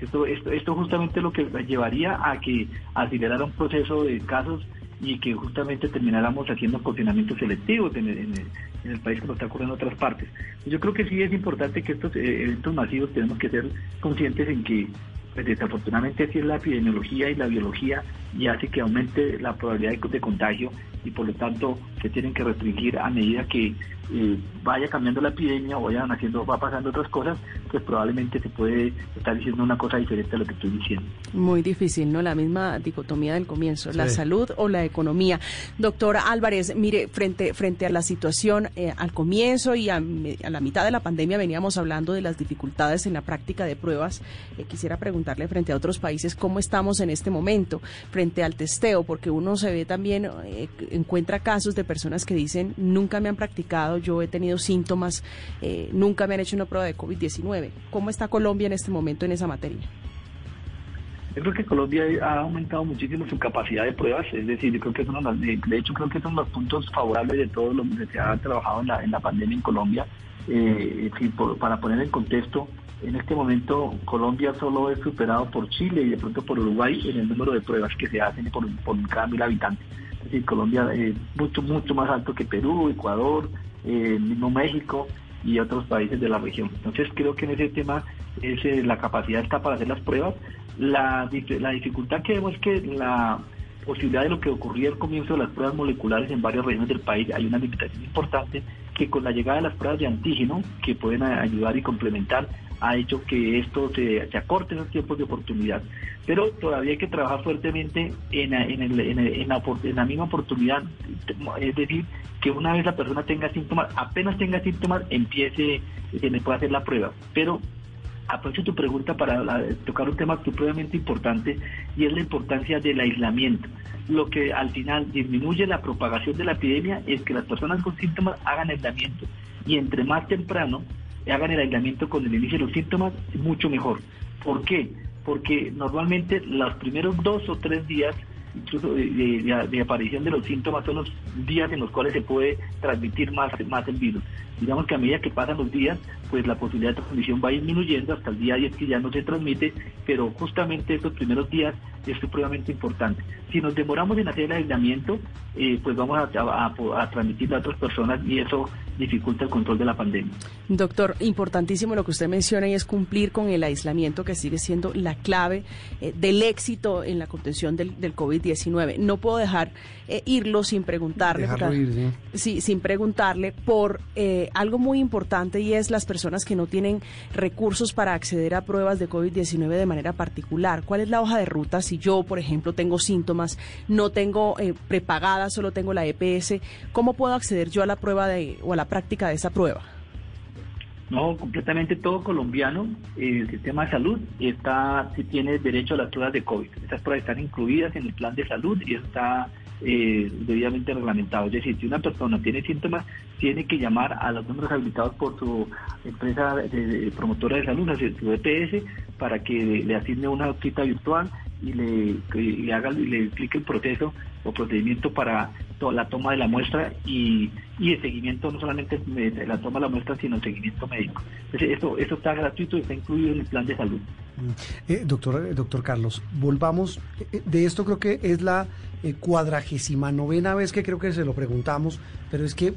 Esto, esto, esto justamente lo que llevaría a que acelerara un proceso de casos y que justamente termináramos haciendo confinamientos selectivos en el, en el- en el país como está ocurriendo en otras partes. Yo creo que sí es importante que estos eh, eventos masivos tenemos que ser conscientes en que pues, desafortunadamente así es la epidemiología y la biología y hace que aumente la probabilidad de, de contagio y por lo tanto se tienen que restringir a medida que eh, vaya cambiando la epidemia o vayan haciendo, va pasando otras cosas, pues probablemente se puede estar diciendo una cosa diferente a lo que estoy diciendo. Muy difícil, ¿no? La misma dicotomía del comienzo, la salud o la economía. Doctora Álvarez, mire, frente, frente a la situación eh, al comienzo y a, la mitad de la pandemia veníamos hablando de las dificultades en la práctica de pruebas. Eh, quisiera frente a otros países cómo estamos en este momento, frente al testeo, porque uno se ve también, eh, encuentra casos de personas que dicen, nunca me han practicado, yo he tenido síntomas, eh, nunca me han hecho una prueba de COVID-19. ¿Cómo está Colombia en este momento en esa materia? Yo creo que Colombia ha aumentado muchísimo su capacidad de pruebas, es decir, yo creo que de, los- de de hecho creo que son los puntos favorables de todo lo que se ha trabajado en la, pandemia en Colombia. Eh, para poner en contexto, en este momento Colombia solo es superado por Chile y de pronto por Uruguay en el número de pruebas que se hacen por, por cada mil habitantes. Es decir, Colombia es mucho, mucho más alto que Perú, Ecuador, eh, mismo México y otros países de la región. Entonces creo que en ese tema es, eh, la capacidad está para hacer las pruebas. La, la dificultad que vemos es que la posibilidad de lo que ocurría al comienzo de las pruebas moleculares en varias regiones del país, hay una limitación importante que con la llegada de las pruebas de antígeno, que pueden ayudar y complementar, ha hecho que esto se, se acorte los tiempos de oportunidad. Pero todavía hay que trabajar fuertemente en, en, el- en la, la misma oportunidad, es decir, que una vez la persona tenga síntomas, apenas tenga síntomas, empiece, se le puede hacer la prueba. Pero aprovecho tu pregunta para tocar un tema supremamente importante y es la importancia del aislamiento. Lo que al final disminuye la propagación de la epidemia es que las personas con síntomas hagan aislamiento y entre más temprano hagan el aislamiento con el inicio de los síntomas, mucho mejor. ¿Por qué? Porque normalmente los primeros dos o tres días incluso de, de- aparición de los síntomas son los días en los cuales se puede transmitir más, más el virus. Digamos que a medida que pasan los días, pues la posibilidad de transmisión va disminuyendo hasta el día 10 que ya no se transmite, pero justamente estos primeros días es supremamente importante. Si nos demoramos en hacer el aislamiento, eh, pues vamos a, a- a- a transmitir a otras personas y eso dificulta el control de la pandemia. Doctor, importantísimo lo que usted menciona y es cumplir con el aislamiento que sigue siendo la clave eh, del éxito en la contención del, del COVID-19. No puedo dejar eh, irlo sin preguntarle. Dejarlo ir, sí. sí, sin preguntarle por eh, algo muy importante y es las personas que no tienen recursos para acceder a pruebas de COVID-19 de manera particular. ¿Cuál es la hoja de ruta si yo, por ejemplo, tengo síntomas, no tengo eh, prepagada, solo tengo la EPS? ¿Cómo puedo acceder yo a la prueba de, o a la práctica de esa prueba? No, completamente todo colombiano, eh, el sistema de salud está, sí tiene derecho a las pruebas de COVID. Estas pruebas están incluidas en el plan de salud y está eh, debidamente reglamentado. Es decir, si una persona tiene síntomas, tiene que llamar a los números habilitados por su empresa de, promotora de salud, su EPS, para que le asigne una cita virtual y le, haga le explique el proceso o procedimiento para la toma de la muestra y, y el seguimiento, no solamente la toma de la muestra, sino el seguimiento médico. Esto, esto está gratuito y está incluido en el plan de salud. Eh, doctor, doctor Carlos, volvamos. eh, de esto creo que es la eh, cuadragésima novena vez que creo que se lo preguntamos, pero es que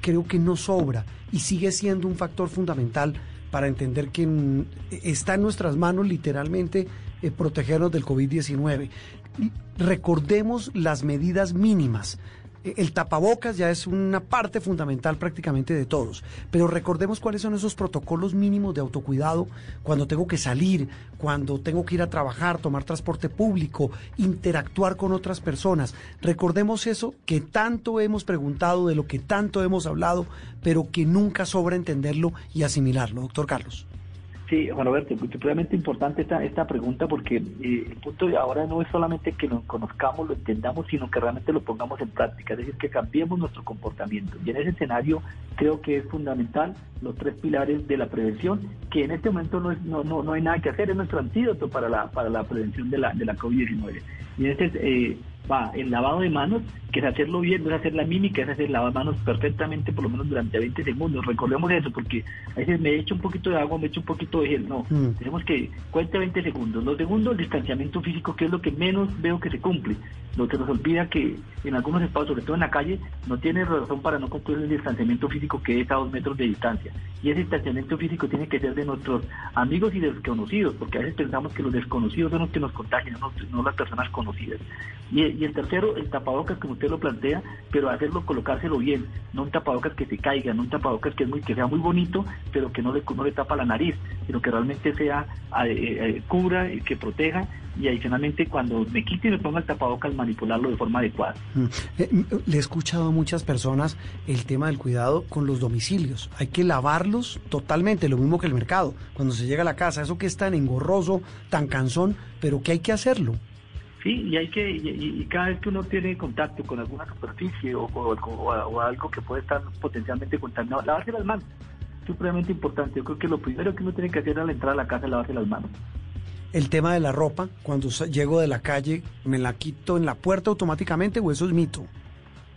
creo que no sobra y sigue siendo un factor fundamental para entender que mm, está en nuestras manos literalmente eh, protegernos del COVID-19. Y Recordemos las medidas mínimas. El tapabocas ya es una parte fundamental prácticamente de todos, pero recordemos cuáles son esos protocolos mínimos de autocuidado cuando tengo que salir, cuando tengo que ir a trabajar, tomar transporte público, interactuar con otras personas. Recordemos eso que tanto hemos preguntado, de lo que tanto hemos hablado, pero que nunca sobra entenderlo y asimilarlo, doctor Carlos. Sí, Juan Roberto, es supremamente importante esta, esta pregunta porque eh, el punto de ahora no es solamente que lo conozcamos, lo entendamos, sino que realmente lo pongamos en práctica, es decir, que cambiemos nuestro comportamiento. Y en ese escenario creo que es fundamental los tres pilares de la prevención, que en este momento no, es, no, no, no hay nada que hacer, es nuestro antídoto para la, para la prevención de la, de la COVID-19. Y en este, eh, va el lavado de manos, que es hacerlo bien, no es hacer la mímica, es hacer lavar manos perfectamente, por lo menos durante 20 segundos. Recordemos eso, porque a veces me echo un poquito de agua, me echo un poquito de gel. No, Mm. tenemos que cuente 20 segundos. Lo segundo, el distanciamiento físico, que es lo que menos veo que se cumple. Lo que nos olvida que en algunos espacios, sobre todo en la calle, no tiene razón para no cumplir el distanciamiento físico que es a dos metros de distancia. Y ese distanciamiento físico tiene que ser de nuestros amigos y desconocidos, porque a veces pensamos que los desconocidos son los que nos contagian, no, no las personas conocidas. Y, y el tercero, el tapabocas, como usted lo plantea, pero hacerlo, colocárselo bien, no un tapabocas que se caiga, no un tapabocas que, es muy, que sea muy bonito, pero que no le, no le tapa la nariz, sino que realmente sea, eh, eh, cubra, y que proteja, y adicionalmente cuando me quite y me ponga el tapabocas, manipularlo de forma adecuada. Mm. Eh, m- le he escuchado a muchas personas el tema del cuidado con los domicilios. Hay que lavarlos totalmente, lo mismo que el mercado. Cuando se llega a la casa, eso que es tan engorroso, tan cansón, pero que hay que hacerlo. Sí, y hay que y, cada vez que uno tiene contacto con alguna superficie o, o- algo que puede estar potencialmente contaminado, lavarse las manos. Es supremamente importante. Yo creo que lo primero que uno tiene que hacer al entrar a la casa es lavarse las manos. El tema de la ropa, cuando llego de la calle, ¿me la quito en la puerta automáticamente o eso es mito?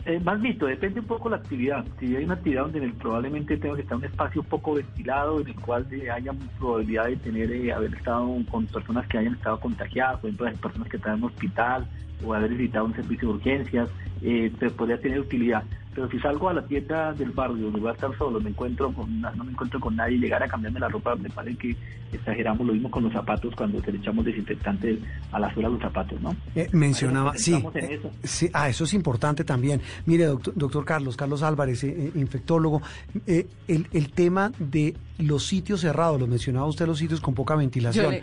Eh, más mito, depende un poco la actividad. Si hay una actividad donde en probablemente tenga que estar un espacio poco ventilado, en el cual eh, haya probabilidad de tener eh, haber estado con personas que hayan estado contagiadas, por ejemplo, las personas que están en un hospital o haber visitado un servicio de urgencias, eh, pues podría tener utilidad. Pero si salgo a la tienda del barrio donde voy a estar solo, me encuentro con no me encuentro con nadie, llegar a cambiarme la ropa, me parece que exageramos lo mismo con los zapatos cuando le echamos desinfectante a la suela de los zapatos, ¿no? Eh, mencionaba, sí, eh, eso. sí, ah, eso es importante también. Mire, doctor, doctor Carlos, Carlos Álvarez, eh, eh, infectólogo, eh, el, el tema de los sitios cerrados, lo mencionaba usted, los sitios con poca ventilación,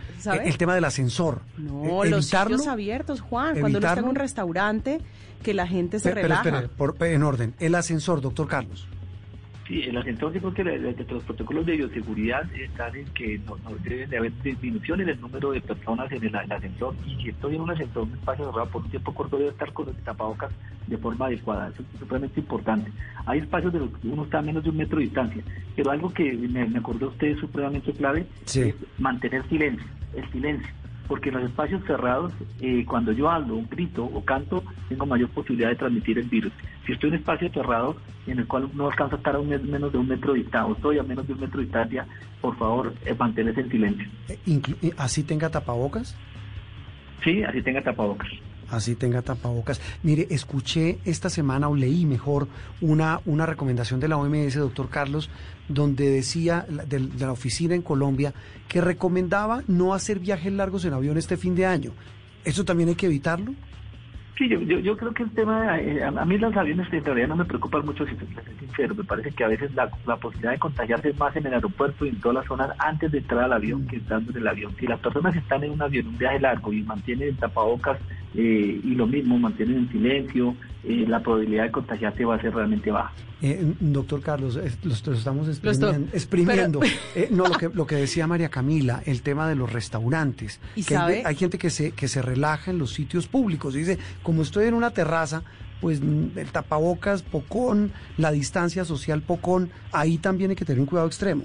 el tema de las ascensor, No, eh, los sitios abiertos, Juan. Cuando uno está en un restaurante, que la gente se Pe- pero relaja. espere, por- en orden, el ascensor, doctor Carlos. Sí, el ascensor yo creo que la- la- los protocolos de bioseguridad están en que no, no deben de haber disminución en el número de personas en el, el ascensor y si estoy en un ascensor, un espacio cerrado por un tiempo corto, debe estar con el tapabocas de forma adecuada. Eso es supremamente importante. Hay espacios de los que uno está a menos de un metro de distancia, pero algo que me, me acordó usted es supremamente clave es mantener silencio, el silencio. Porque en los espacios cerrados, eh, cuando yo hablo, grito o canto, tengo mayor posibilidad de transmitir el virus. Si estoy en un espacio cerrado en el cual no alcanzo a estar a un mes- menos de un metro de distancia, o estoy a menos de un metro de distancia, por favor, eh, manténse en silencio. Eh, eh, ¿Así tenga tapabocas? Sí, así tenga tapabocas. Así tenga tapabocas. Mire, escuché esta semana o leí mejor una, una recomendación de la OMS, doctor Carlos, donde decía de, la oficina en Colombia que recomendaba no hacer viajes largos en avión este fin de año. ¿Eso también hay que evitarlo? Sí, yo, yo, yo creo que el tema, eh, a, mí los aviones en realidad no me preocupan mucho, si soy sincero, me parece que a veces la, la posibilidad de contagiarse es más en el aeropuerto y en todas las zonas antes de entrar al avión que estando en el avión. Si las personas están en un avión, un viaje largo y mantienen el tapabocas eh, y lo mismo, mantienen en silencio, eh, la probabilidad de contagiarse va a ser realmente baja. Eh, doctor Carlos, eh, lo, lo estamos exprimiendo. exprimiendo. pero- Eh, no, lo que, lo que decía María Camila, el tema de los restaurantes. ¿Y que sabe? hay gente que se, que se relaja en los sitios públicos. y Dice, como estoy en una terraza, pues mm, el tapabocas, pocón, la distancia social, pocón, ahí también hay que tener un cuidado extremo.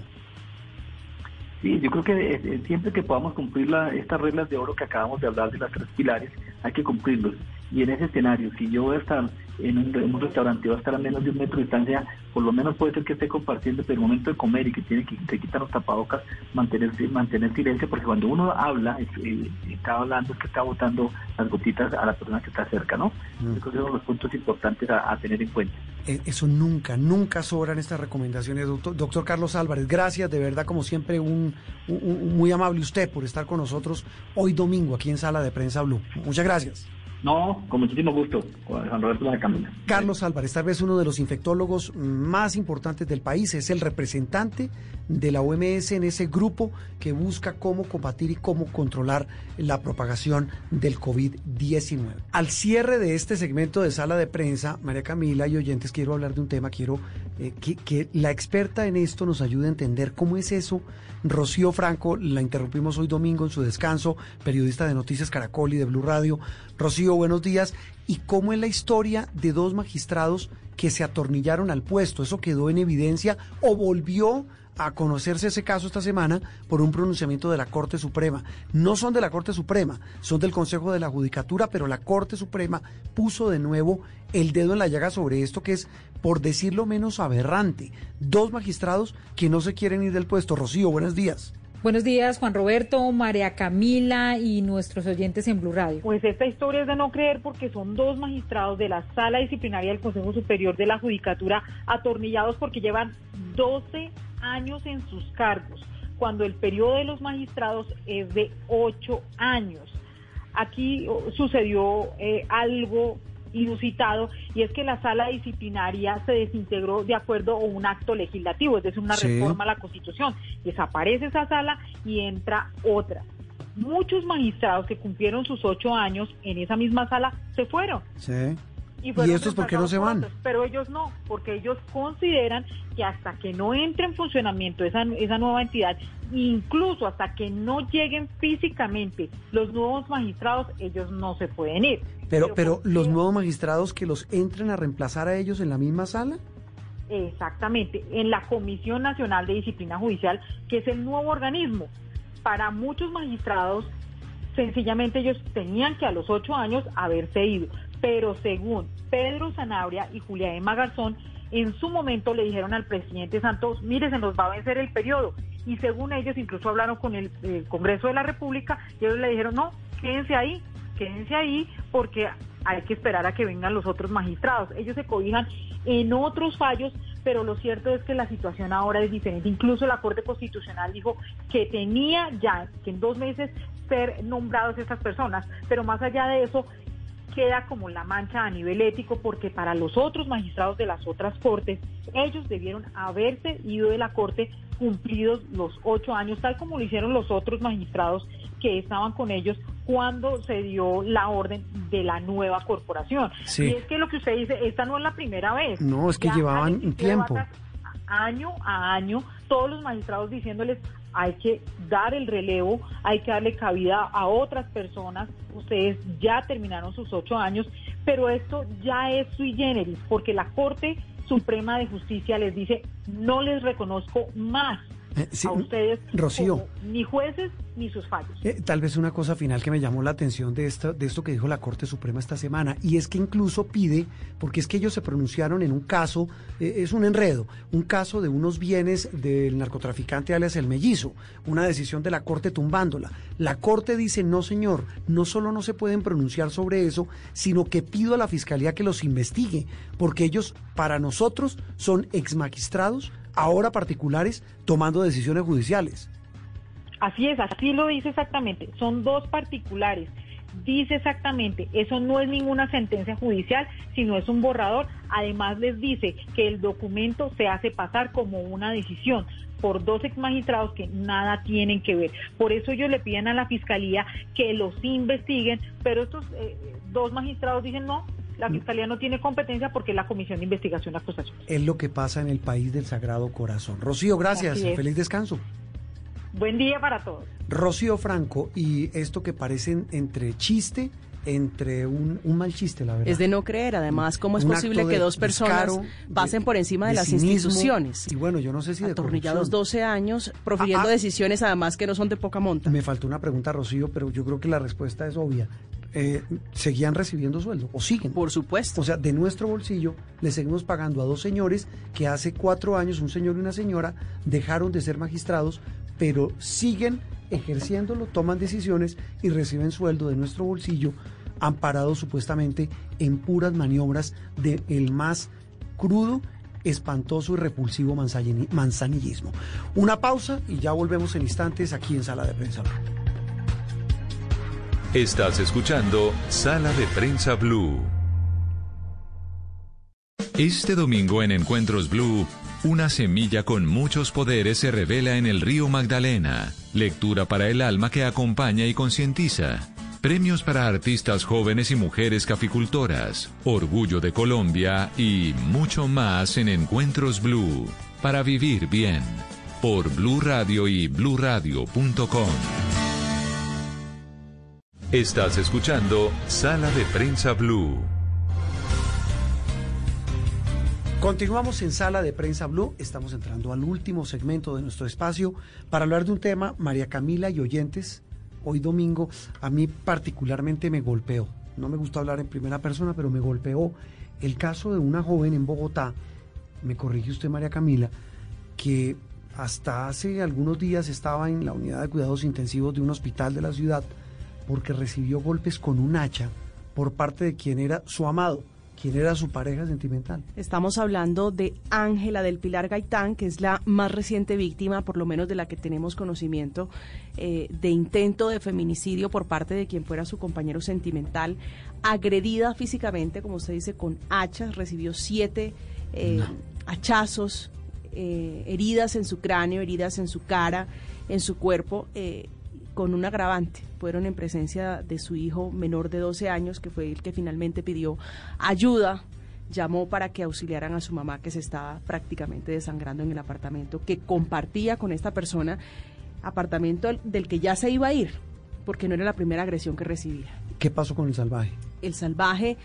Sí, yo creo que eh, eh, siempre que podamos cumplir la- estas reglas de oro que acabamos de hablar de las tres pilares, hay que cumplirlos. Y en ese escenario, si yo voy a estar en un, en un restaurante, voy a estar a menos de un metro de distancia, por lo menos puede ser que esté compartiendo, pero el momento de comer y que tiene que te quitan los tapabocas, mantener, mantener silencio, porque cuando uno habla, eh, está hablando, es que está botando las gotitas a la persona que está cerca, ¿no? Que esos son los puntos importantes a- a tener en cuenta. Eh, Eso nunca, nunca sobran estas recomendaciones. Doctor, doctor Carlos Álvarez, gracias, de verdad, como siempre, un, un- un- muy amable usted por estar con nosotros hoy domingo aquí en Sala de Prensa Blue. Muchas gracias. No, con muchísimo gusto, Juan Roberto Camila. Carlos Álvarez, tal vez uno de los infectólogos más importantes del país, es el representante de la OMS en ese grupo que busca cómo combatir y cómo controlar la propagación del COVID-19. Al cierre de este segmento de sala de prensa, María Camila y oyentes, quiero hablar de un tema, quiero eh, que, que la experta en esto nos ayude a entender cómo es eso. Rocío Franco, la interrumpimos hoy domingo en su descanso, periodista de Noticias Caracol y de Blue Radio. Rocío, buenos días. ¿Y cómo es la historia de dos magistrados que se atornillaron al puesto? ¿Eso quedó en evidencia o volvió a conocerse ese caso esta semana por un pronunciamiento de la Corte Suprema. No son de la Corte Suprema, son del Consejo de la Judicatura, pero la Corte Suprema puso de nuevo el dedo en la llaga sobre esto que es, por decirlo menos, aberrante. Dos magistrados que no se quieren ir del puesto. Rocío, buenos días. Buenos días, Juan Roberto, María Camila y nuestros oyentes en Blue Radio. Pues esta historia es de no creer porque son dos magistrados de la Sala Disciplinaria del Consejo Superior de la Judicatura atornillados porque llevan 12 años en sus cargos, cuando el periodo de los magistrados es de 8 años. Aquí oh, sucedió eh, algo inusitado y es que la sala disciplinaria se desintegró de acuerdo a un acto legislativo, es decir, una reforma a la Constitución. Desaparece esa sala y entra otra. Muchos magistrados que cumplieron sus ocho años en esa misma sala se fueron. Sí. ¿Y, estos por qué no se van? pero ellos no, porque ellos consideran que hasta que no entre en funcionamiento esa, esa nueva entidad, incluso hasta que no lleguen físicamente los nuevos magistrados, ellos no se pueden ir. Pero, pero, los nuevos magistrados que los entren a reemplazar a ellos en la misma sala. Exactamente, en la Comisión Nacional de Disciplina Judicial, que es el nuevo organismo. Para muchos magistrados, sencillamente ellos tenían que a los ocho años haberse ido. Pero según Pedro Zanabria y Julia Emma Garzón, en su momento le dijeron al presidente Santos, mire, se nos va a vencer el periodo. Y según ellos, incluso hablaron con el, el Congreso de la República y ellos le dijeron, no, quédense ahí, quédense ahí porque hay que esperar a que vengan los otros magistrados. Ellos se cobijan en otros fallos, pero lo cierto es que la situación ahora es diferente. Incluso la Corte Constitucional dijo que tenía ya que en dos meses ser nombrados estas personas, pero más allá de eso queda como la mancha a nivel ético porque para los otros magistrados de las otras cortes, ellos debieron haberse ido de la corte cumplidos los ocho años, tal como lo hicieron los otros magistrados que estaban con ellos cuando se dio la orden de la nueva corporación. Y es que lo que usted dice, esta no es la primera vez. No, es que llevaban un tiempo. Año a año, todos los magistrados diciéndoles hay que dar el relevo, hay que darle cabida a otras personas. Ustedes ya terminaron sus ocho años, pero esto ya es sui generis, porque la Corte Suprema de Justicia les dice, no les reconozco más eh, a ustedes Rocío, ni jueces ni sus fallos. Eh, tal vez una cosa final que me llamó la atención de esto, de esto que dijo la Corte Suprema esta semana, y es que incluso pide, porque es que ellos se pronunciaron en un caso, eh, es un enredo, un caso de unos bienes del narcotraficante alias el mellizo, una decisión de la Corte tumbándola. La Corte dice, no señor, no solo no se pueden pronunciar sobre eso, sino que pido a la Fiscalía que los investigue, porque ellos para nosotros son ex magistrados ahora particulares tomando decisiones judiciales. Así es, así lo dice exactamente. Son dos particulares. Dice exactamente, eso no es ninguna sentencia judicial, sino es un borrador. Además les dice que el documento se hace pasar como una decisión por dos ex magistrados que nada tienen que ver. Por eso ellos le piden a la fiscalía que los investiguen, pero estos eh, dos magistrados dicen no, la Fiscalía no tiene competencia porque es la Comisión de Investigación de Acusaciones. Es lo que pasa en el país del Sagrado Corazón. Rocío, gracias. Feliz descanso. Buen día para todos. Rocío Franco, y esto que parecen entre chiste entre un, mal chiste, la verdad. Es de no creer, además, ¿cómo es posible que dos personas pasen por encima de, las instituciones? Y bueno, yo no sé si de Atornillados 12 años, profiriendo ah, ah. decisiones además que no son de poca monta. Me faltó una pregunta, Rocío, pero yo creo que la respuesta es obvia. Eh, seguían recibiendo sueldo o siguen. Por supuesto. O sea, de nuestro bolsillo le seguimos pagando a dos señores que hace cuatro años, un señor y una señora, dejaron de ser magistrados, pero siguen ejerciéndolo, toman decisiones y reciben sueldo de nuestro bolsillo, amparados supuestamente en puras maniobras del el más crudo espantoso y repulsivo manzanillismo. Una pausa y ya volvemos en instantes aquí en Sala de Prensa. Estás escuchando Sala de Prensa Blue. Este domingo en Encuentros Blue, una semilla con muchos poderes se revela en el río Magdalena. Lectura para el alma que acompaña y concientiza. Premios para artistas jóvenes y mujeres caficultoras. Orgullo de Colombia y mucho más en Encuentros Blue. Para vivir bien. Por Blue Radio y bluradio.com. Estás escuchando Sala de Prensa Blue. Continuamos en Sala de Prensa Blue. Estamos entrando al último segmento de nuestro espacio para hablar de un tema, María Camila y oyentes. Hoy domingo, a mí particularmente me golpeó. No me gusta hablar en primera persona, pero me golpeó el caso de una joven en Bogotá, me corrige usted María Camila, que hasta hace algunos días estaba en la unidad de cuidados intensivos de un hospital de la ciudad porque recibió golpes con un hacha por parte de quien era su amado ¿Quién era su pareja sentimental? Estamos hablando de Ángela del Pilar Gaitán, que es la más reciente víctima, por lo menos de la que tenemos conocimiento, eh, de intento de feminicidio por parte de quien fuera su compañero sentimental, agredida físicamente, como usted dice, con hachas, recibió siete eh, hachazos, eh, heridas en su cráneo, heridas en su cara, en su cuerpo con un agravante. Fueron en presencia de su hijo menor de 12 años, que fue el que finalmente pidió ayuda, llamó para que auxiliaran a su mamá que se estaba prácticamente desangrando en el apartamento que compartía con esta persona, apartamento del que ya se iba a ir, porque no era la primera agresión que recibía. ¿Qué pasó con el salvaje? El salvaje,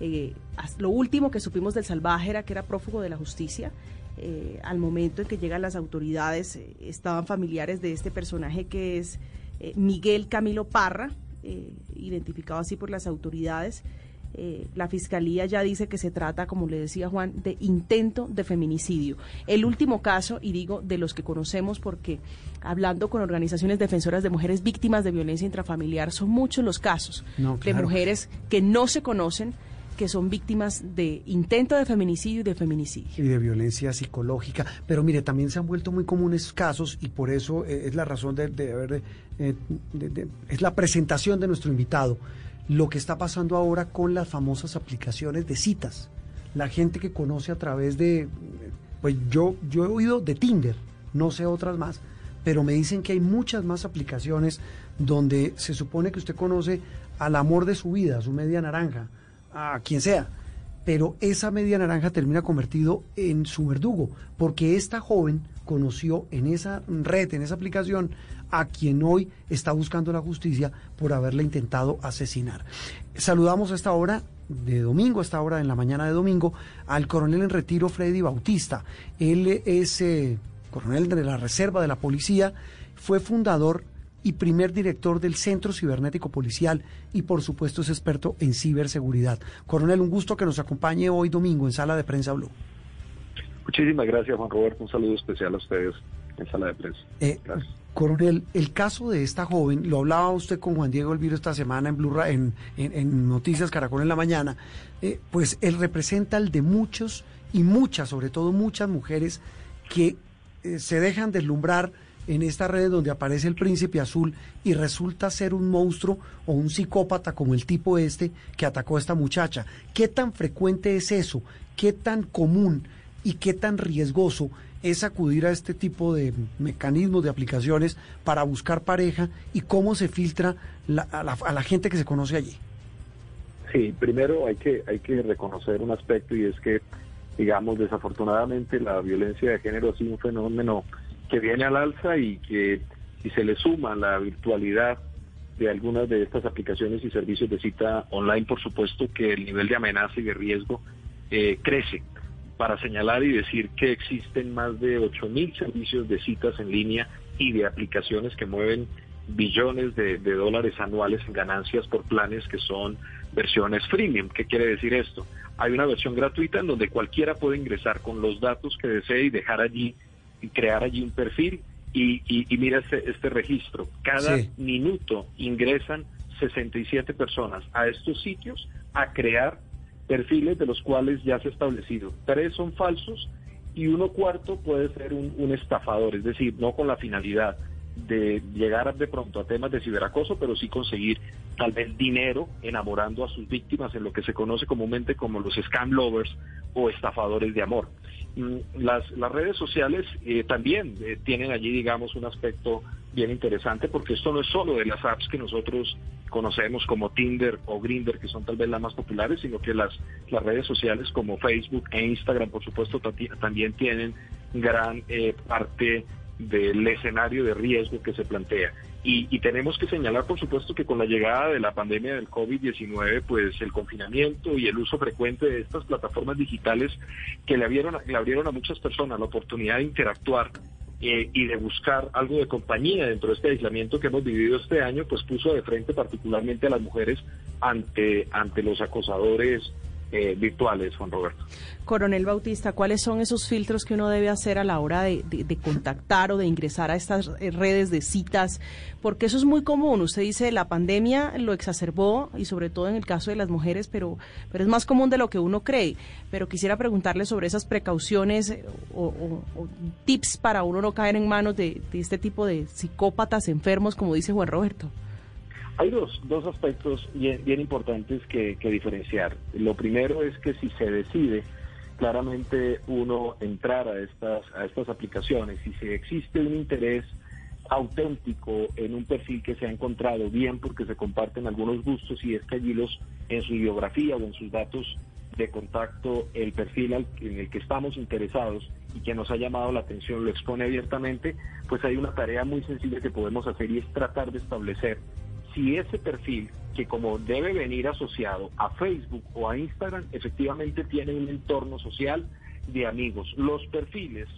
eh, lo último que supimos del salvaje era que era prófugo de la justicia. Eh, al momento en que llegan las autoridades, eh, estaban familiares de este personaje que es eh, Miguel Camilo Parra, eh, identificado así por las autoridades. Eh, la fiscalía ya dice que se trata, como le decía Juan, de intento de feminicidio. El último caso, y digo de los que conocemos porque hablando con organizaciones defensoras de mujeres víctimas de violencia intrafamiliar, son muchos los casos de mujeres que no se conocen, que son víctimas de intento de feminicidio y de feminicidio. Y de violencia psicológica. Pero mire, también se han vuelto muy comunes casos y por eso eh, es la razón de, haber, eh, es la presentación de nuestro invitado. Lo que está pasando ahora con las famosas aplicaciones de citas. La gente que conoce a través de, pues yo, yo he oído de Tinder, no sé otras más, pero me dicen que hay muchas más aplicaciones donde se supone que usted conoce al amor de su vida, su media naranja, a quien sea. Pero esa media naranja termina convertido en su verdugo, porque esta joven conoció en esa red, en esa aplicación, a quien hoy está buscando la justicia por haberle intentado asesinar. Saludamos a esta hora de domingo, a esta hora en la mañana de domingo, al coronel en retiro Freddy Bautista. Él es eh, coronel de la Reserva de la Policía, fue fundador y primer director del Centro Cibernético Policial y por supuesto es experto en ciberseguridad. Coronel, un gusto que nos acompañe hoy domingo en Sala de Prensa Blue. Muchísimas gracias Juan Roberto, un saludo especial a ustedes en Sala de Prensa. Eh, coronel, el caso de esta joven, lo hablaba usted con Juan Diego Elviro esta semana en, Blue, en, en, Noticias Caracol en la mañana, eh, pues él representa el de muchos y muchas, sobre todo muchas mujeres que eh, se dejan deslumbrar en esta red donde aparece el príncipe azul y resulta ser un monstruo o un psicópata como el tipo este que atacó a esta muchacha. ¿Qué tan frecuente es eso? ¿Qué tan común y qué tan riesgoso es acudir a este tipo de mecanismos, de aplicaciones para buscar pareja y cómo se filtra a, la, a la gente que se conoce allí? Sí, primero hay que, hay que reconocer un aspecto y es que, digamos, desafortunadamente la violencia de género ha sido un fenómeno que viene al alza y que si se le suma la virtualidad de algunas de estas aplicaciones y servicios de cita online, por supuesto que el nivel de amenaza y de riesgo eh, crece. Para señalar y decir que existen más de 8.000 servicios de citas en línea y de aplicaciones que mueven billones de, de, dólares anuales en ganancias por planes que son versiones freemium. ¿Qué quiere decir esto? Hay una versión gratuita en donde cualquiera puede ingresar con los datos que desee y dejar allí crear allí un perfil y, y, mira este, este, registro. Cada minuto ingresan 67 personas a estos sitios a crear perfiles de los cuales ya se ha establecido. Tres son falsos y uno cuarto puede ser un, un estafador, es decir, no con la finalidad de llegar de pronto a temas de ciberacoso, pero sí conseguir tal vez dinero enamorando a sus víctimas en lo que se conoce comúnmente como los scam lovers o estafadores de amor. Mm, las, las redes sociales eh, también eh, tienen allí, digamos, un aspecto bien interesante porque esto no es solo de las apps que nosotros conocemos como Tinder o Grinder, que son tal vez las más populares, sino que las, las redes sociales como Facebook e Instagram, por supuesto, también tienen gran eh, parte del escenario de riesgo que se plantea. Y, y, tenemos que señalar, por supuesto, que con la llegada de la pandemia del COVID-19, pues el confinamiento y el uso frecuente de estas plataformas digitales que le abrieron, le abrieron a muchas personas la oportunidad de interactuar eh, y de buscar algo de compañía dentro de este aislamiento que hemos vivido este año, pues puso de frente particularmente a las mujeres ante, ante los acosadores eh, virtuales, Juan Roberto. Coronel Bautista, ¿cuáles son esos filtros que uno debe hacer a la hora de, contactar o de ingresar a estas redes de citas? Porque eso es muy común. Usted dice, la pandemia lo exacerbó y sobre todo en el caso de las mujeres, pero, pero es más común de lo que uno cree. Pero quisiera preguntarle sobre esas precauciones eh, o, tips para uno no caer en manos de este tipo de psicópatas enfermos, como dice Juan Roberto. Hay dos, dos aspectos bien, importantes que, diferenciar. Lo primero es que si se decide claramente uno entrar a estas, a estas aplicaciones y si existe un interés auténtico en un perfil que se ha encontrado, bien porque se comparten algunos gustos y es que allí los, en su biografía o en sus datos de contacto, el perfil en el que estamos interesados y que nos ha llamado la atención lo expone abiertamente, pues hay una tarea muy sencilla que podemos hacer y es tratar de establecer si ese perfil, que como debe venir asociado a Facebook o a Instagram, efectivamente tiene un entorno social de amigos. Los perfiles,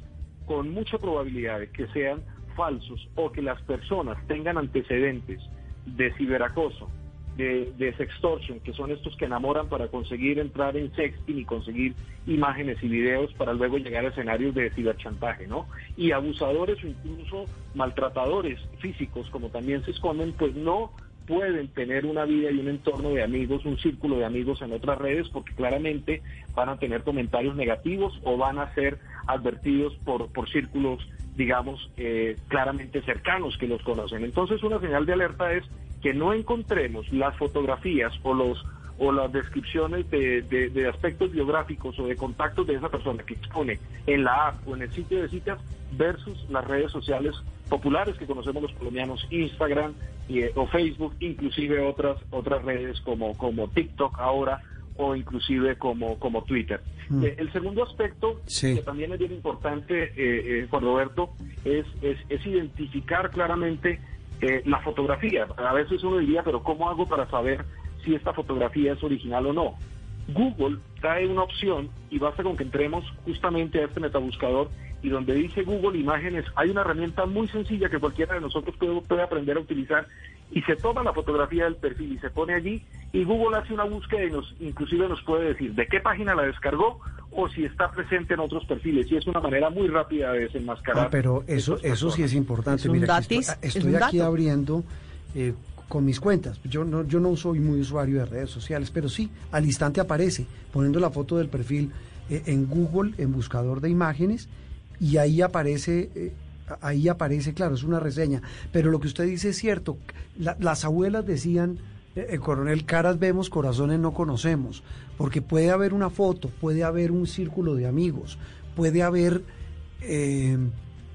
con mucha probabilidad de que sean falsos o que las personas tengan antecedentes de ciberacoso, de, de, sextortion, que son estos que enamoran para conseguir entrar en sexting y conseguir imágenes y videos para luego llegar a escenarios de ciberchantaje, ¿no? Y abusadores o incluso maltratadores físicos, como también se esconden, pues no pueden tener una vida y un entorno de amigos, un círculo de amigos en otras redes, porque claramente van a tener comentarios negativos o van a ser advertidos por, por círculos, digamos, eh, claramente cercanos que los conocen. Entonces, una señal de alerta es que no encontremos las fotografías o los o las descripciones de, de, aspectos biográficos o de contactos de esa persona que expone en la app o en el sitio de citas versus las redes sociales populares que conocemos los colombianos, Instagram eh, o Facebook, inclusive otras otras redes como, como TikTok ahora o inclusive como, como Twitter. Mm. Eh, el segundo aspecto, que también es bien importante, eh, Juan Roberto, es, es, es identificar claramente eh, la fotografía. A veces uno diría, pero ¿cómo hago para saber si esta fotografía es original o no? Google trae una opción y basta con que entremos justamente a este metabuscador y donde dice Google Imágenes, hay una herramienta muy sencilla que cualquiera de nosotros puede, puede aprender a utilizar y se toma la fotografía del perfil y se pone allí y Google hace una búsqueda y nos inclusive nos puede decir de qué página la descargó o si está presente en otros perfiles y es una manera muy rápida de desenmascarar. Ah, pero eso eso sí es importante. Mira, estoy, aquí abriendo eh, con mis cuentas. Yo no yo no soy muy usuario de redes sociales, pero sí al instante aparece poniendo la foto del perfil eh, en Google en buscador de imágenes y ahí aparece eh, ahí aparece, claro, es una reseña, pero lo que usted dice es cierto. las abuelas decían, el eh, coronel, caras vemos, corazones no conocemos, porque puede haber una foto, puede haber un círculo de amigos, puede haber eh,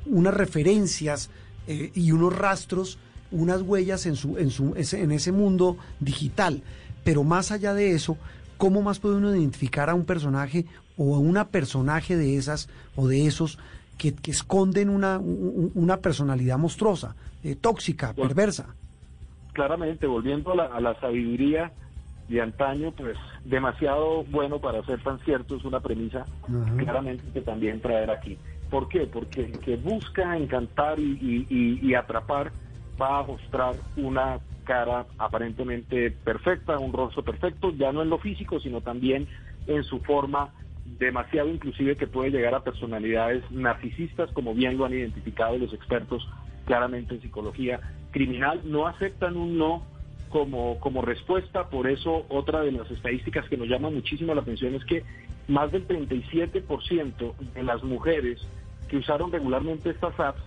unas referencias eh, y unos rastros, unas huellas en, su, en, su, en ese mundo digital. Pero más allá de eso, ¿cómo más puede uno identificar a un personaje o a una personaje de esas o de esos que, esconden una, una personalidad monstruosa, eh, tóxica, perversa. Claramente, volviendo a la, sabiduría de antaño, pues demasiado bueno para ser tan cierto es una premisa claramente que también traer aquí. ¿Por qué? Porque el que busca encantar y, y, atrapar va a mostrar una cara aparentemente perfecta, un rostro perfecto, ya no en lo físico, sino también en su forma demasiado inclusive que puede llegar a personalidades narcisistas, como bien lo han identificado los expertos claramente en psicología criminal, no aceptan un no como, como respuesta, por eso otra de las estadísticas que nos llama muchísimo la atención es que más del 37% de las mujeres que usaron regularmente estas apps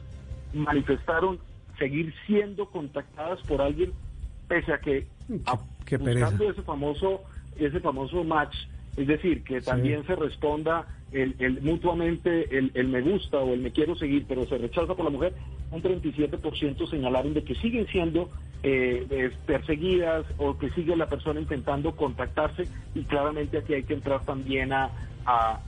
manifestaron seguir siendo contactadas por alguien pese a que buscando ese famoso ese famoso match es decir, que también se responda el, mutuamente el, me gusta o el me quiero seguir, pero se rechaza por la mujer, un 37% señalaron de que siguen siendo eh, perseguidas o que sigue la persona intentando contactarse y claramente aquí hay que entrar también a, a,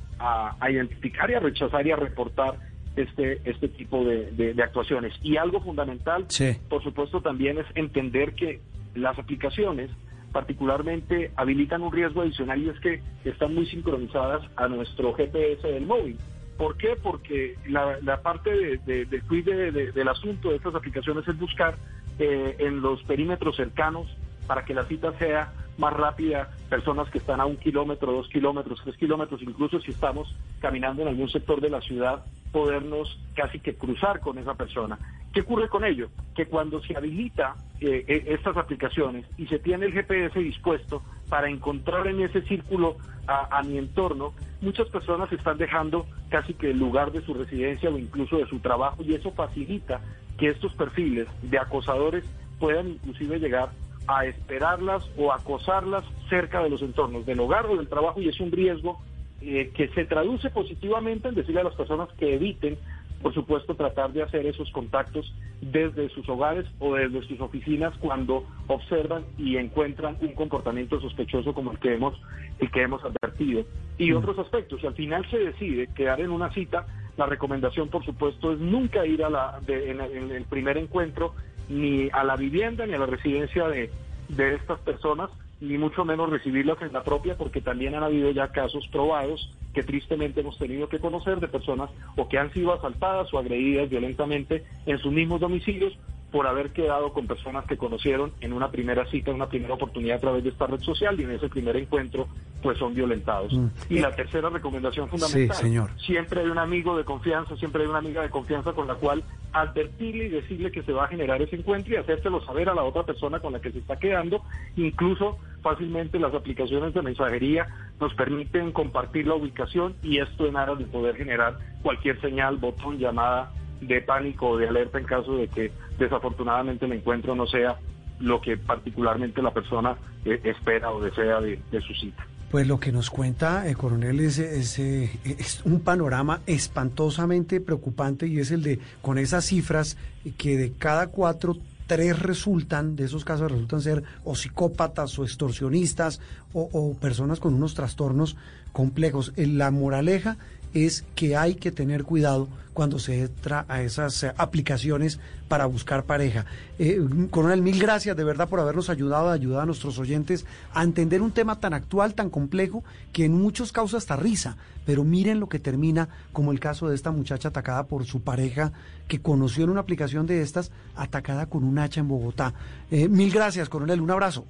identificar y a rechazar y a reportar este, este tipo de, de- de actuaciones. Y algo fundamental, Sí. por supuesto, también es entender que las aplicaciones particularmente habilitan un riesgo adicional y es que están muy sincronizadas a nuestro GPS del móvil. ¿Por qué? Porque la, la parte de, de, del asunto de estas aplicaciones es buscar eh, en los perímetros cercanos para que la cita sea más rápida, personas que están a un kilómetro, dos kilómetros, tres kilómetros, incluso si estamos caminando en algún sector de la ciudad, podernos casi que cruzar con esa persona. ¿Qué ocurre con ello? Que cuando se habilita eh, eh, estas aplicaciones y se tiene el GPS dispuesto para encontrar en ese círculo a, mi entorno, muchas personas están dejando casi que el lugar de su residencia o incluso de su trabajo y eso facilita que estos perfiles de acosadores puedan inclusive llegar a esperarlas o acosarlas cerca de los entornos del hogar o del trabajo y es un riesgo eh, que se traduce positivamente en decirle a las personas que eviten, por supuesto, tratar de hacer esos contactos desde sus hogares o desde sus oficinas cuando observan y encuentran un comportamiento sospechoso como el que hemos, el que hemos advertido. Y otros aspectos, si al final se decide quedar en una cita, la recomendación, por supuesto, es nunca ir a la, de- en, en el primer encuentro ni a la vivienda ni a la residencia de, de estas personas, ni mucho menos recibirlas en la propia, porque también han habido ya casos probados que tristemente hemos tenido que conocer de personas o que han sido asaltadas o agredidas violentamente en sus mismos domicilios por haber quedado con personas que conocieron en una primera cita, en una primera oportunidad a través de esta red social y en ese primer encuentro pues son violentados. Mm. Y la tercera recomendación fundamental, Sí, señor. siempre hay un amigo de confianza, siempre hay una amiga de confianza con la cual advertirle y decirle que se va a generar ese encuentro y hacérselo saber a la otra persona con la que se está quedando. Incluso fácilmente las aplicaciones de mensajería nos permiten compartir la ubicación y esto en aras de poder generar cualquier señal, botón, llamada de pánico o de alerta en caso de que desafortunadamente el encuentro no sea lo que particularmente la persona eh, espera o desea de- su cita. Pues lo que nos cuenta, eh, coronel, es, eh, es un panorama espantosamente preocupante y es el de, con esas cifras, que de cada cuatro, tres resultan, de esos casos resultan ser o psicópatas o extorsionistas o, o personas con unos trastornos complejos. La moraleja es que hay que tener cuidado cuando se entra a esas eh, aplicaciones para buscar pareja. Eh, coronel, mil gracias de verdad por habernos ayudado, ayudar a nuestros oyentes a entender un tema tan actual, tan complejo, que en muchos causa hasta risa. Pero miren lo que termina, como el caso de esta muchacha atacada por su pareja, que conoció en una aplicación de estas, atacada con un hacha en Bogotá. Eh, mil gracias, coronel, un abrazo.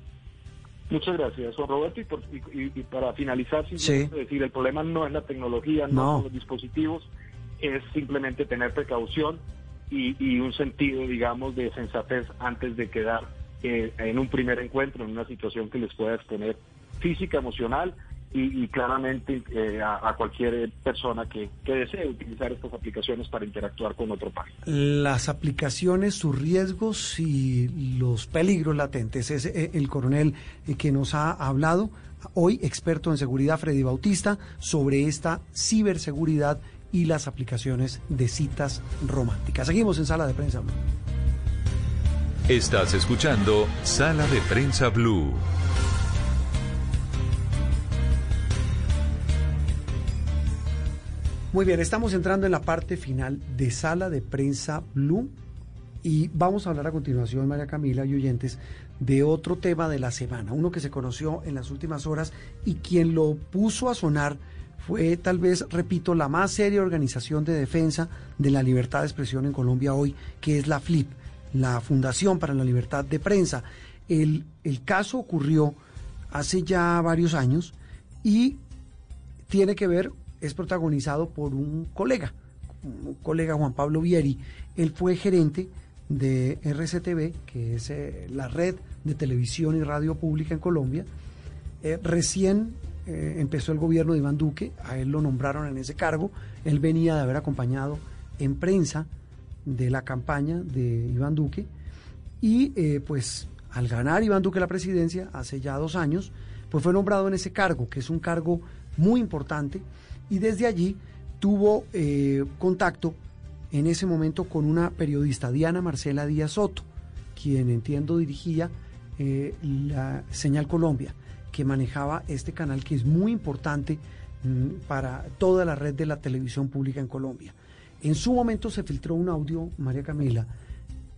Muchas gracias, Juan Roberto. Y, por- y- y- para finalizar, simplemente Sí. decir, el problema no es la tecnología, no, No. son los dispositivos, es simplemente tener precaución y, y un sentido, digamos, de sensatez antes de quedar eh, en un primer encuentro, en una situación que les pueda exponer física, emocional y, y claramente eh, a, a cualquier persona que, que desee utilizar estas aplicaciones para interactuar con otro país. las aplicaciones, sus riesgos y los peligros latentes. Es eh, el coronel eh, que nos ha hablado hoy, experto en seguridad, Freddy Bautista, sobre esta ciberseguridad y las aplicaciones de citas románticas. Seguimos en Sala de Prensa. Blue. Estás escuchando Sala de Prensa Blue. Muy bien, estamos entrando en la parte final de Sala de Prensa Blue y vamos a hablar a continuación, María Camila y oyentes, de otro tema de la semana, uno que se conoció en las últimas horas y quien lo puso a sonar fue tal vez, repito, la más seria organización de defensa de la libertad de expresión en Colombia hoy, que es la FLIP, la Fundación para la Libertad de Prensa. El, el caso ocurrió hace ya varios años y tiene que ver, es protagonizado por un colega, un colega Juan Pablo Vieri. Él fue gerente de RCTV, que es eh, la red de televisión y radio pública en Colombia. Eh, recién eh, empezó el gobierno de Iván Duque, a él lo nombraron en ese cargo. Él venía de haber acompañado en prensa de la campaña de Iván Duque y pues al ganar Iván Duque la presidencia hace ya dos años, pues fue nombrado en ese cargo, que es un cargo muy importante, y desde allí tuvo eh, contacto en ese momento con una periodista, Diana Marcela Díaz Soto, quien entiendo dirigía eh, la Señal Colombia, que manejaba este canal que es muy importante mm, para toda la red de la televisión pública en Colombia. En su momento se filtró un audio, María Camila,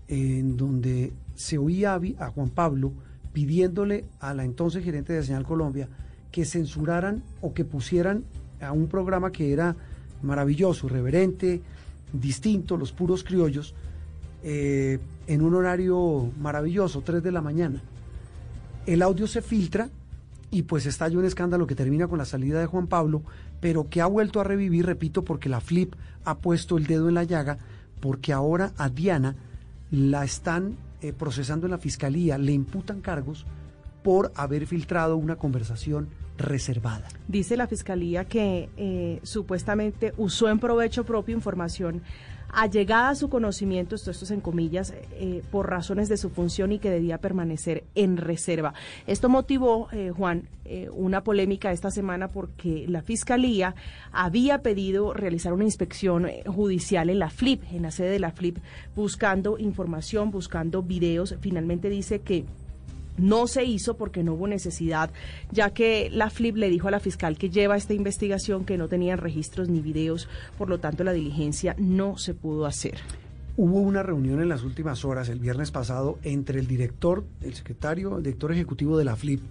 en donde se oía a Juan Pablo pidiéndole a la entonces gerente de Señal Colombia que censuraran o que pusieran a un programa que era maravilloso, reverente, distinto, los puros criollos, eh, en un horario maravilloso, 3 de la mañana. El audio se filtra y pues estalla un escándalo que termina con la salida de Juan Pablo, pero que ha vuelto a revivir, repito, porque la Flip ha puesto el dedo en la llaga, porque ahora a Diana la están eh, procesando en la fiscalía, le imputan cargos por haber filtrado una conversación reservada. Dice la fiscalía que eh, supuestamente usó en provecho propio información allegada a su conocimiento, esto, esto es en comillas, eh, por razones de su función y que debía permanecer en reserva. Esto motivó, eh, Juan, una polémica esta semana porque la Fiscalía había pedido realizar una inspección judicial en la FLIP, en la sede de la FLIP, buscando información, buscando videos. Finalmente dice que no se hizo porque no hubo necesidad, ya que la FLIP le dijo a la fiscal que lleva esta investigación que no tenían registros ni videos, por lo tanto la diligencia no se pudo hacer. Hubo una reunión en las últimas horas, el viernes pasado, entre el director, el secretario, el director ejecutivo de la FLIP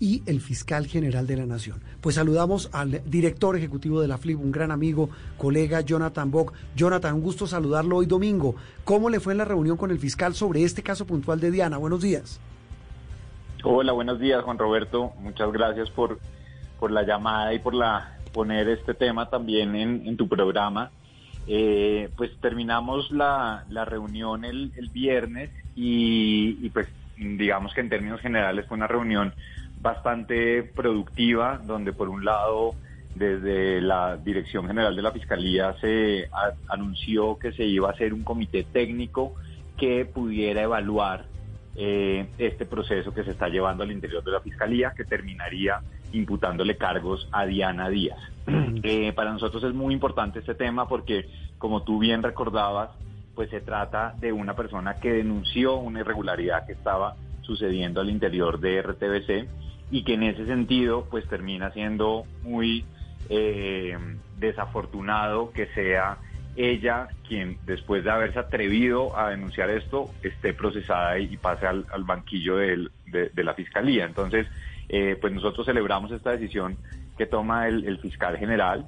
y el fiscal general de la Nación. Pues saludamos al director ejecutivo de la FLIP, un gran amigo, colega Jonathan Bock. Jonathan, un gusto saludarlo hoy domingo. ¿Cómo le fue en la reunión con el fiscal sobre este caso puntual de Diana? Buenos días. Hola, buenos días Juan Roberto. Muchas gracias por, por la llamada y por la poner este tema también en, tu programa. Eh, pues terminamos la, la reunión el, el viernes y, y, pues digamos que en términos generales fue una reunión bastante productiva donde por un lado desde la Dirección General de la Fiscalía se anunció que se iba a hacer un comité técnico que pudiera evaluar eh, este proceso que se está llevando al interior de la Fiscalía, que terminaría imputándole cargos a Diana Díaz. Eh, para nosotros es muy importante este tema porque, como tú bien recordabas, pues se trata de una persona que denunció una irregularidad que estaba sucediendo al interior de RTBC y que en ese sentido pues termina siendo muy eh, desafortunado que sea ella quien después de haberse atrevido a denunciar esto esté procesada y pase al, banquillo de, la fiscalía. Entonces, eh, pues nosotros celebramos esta decisión que toma el, fiscal general.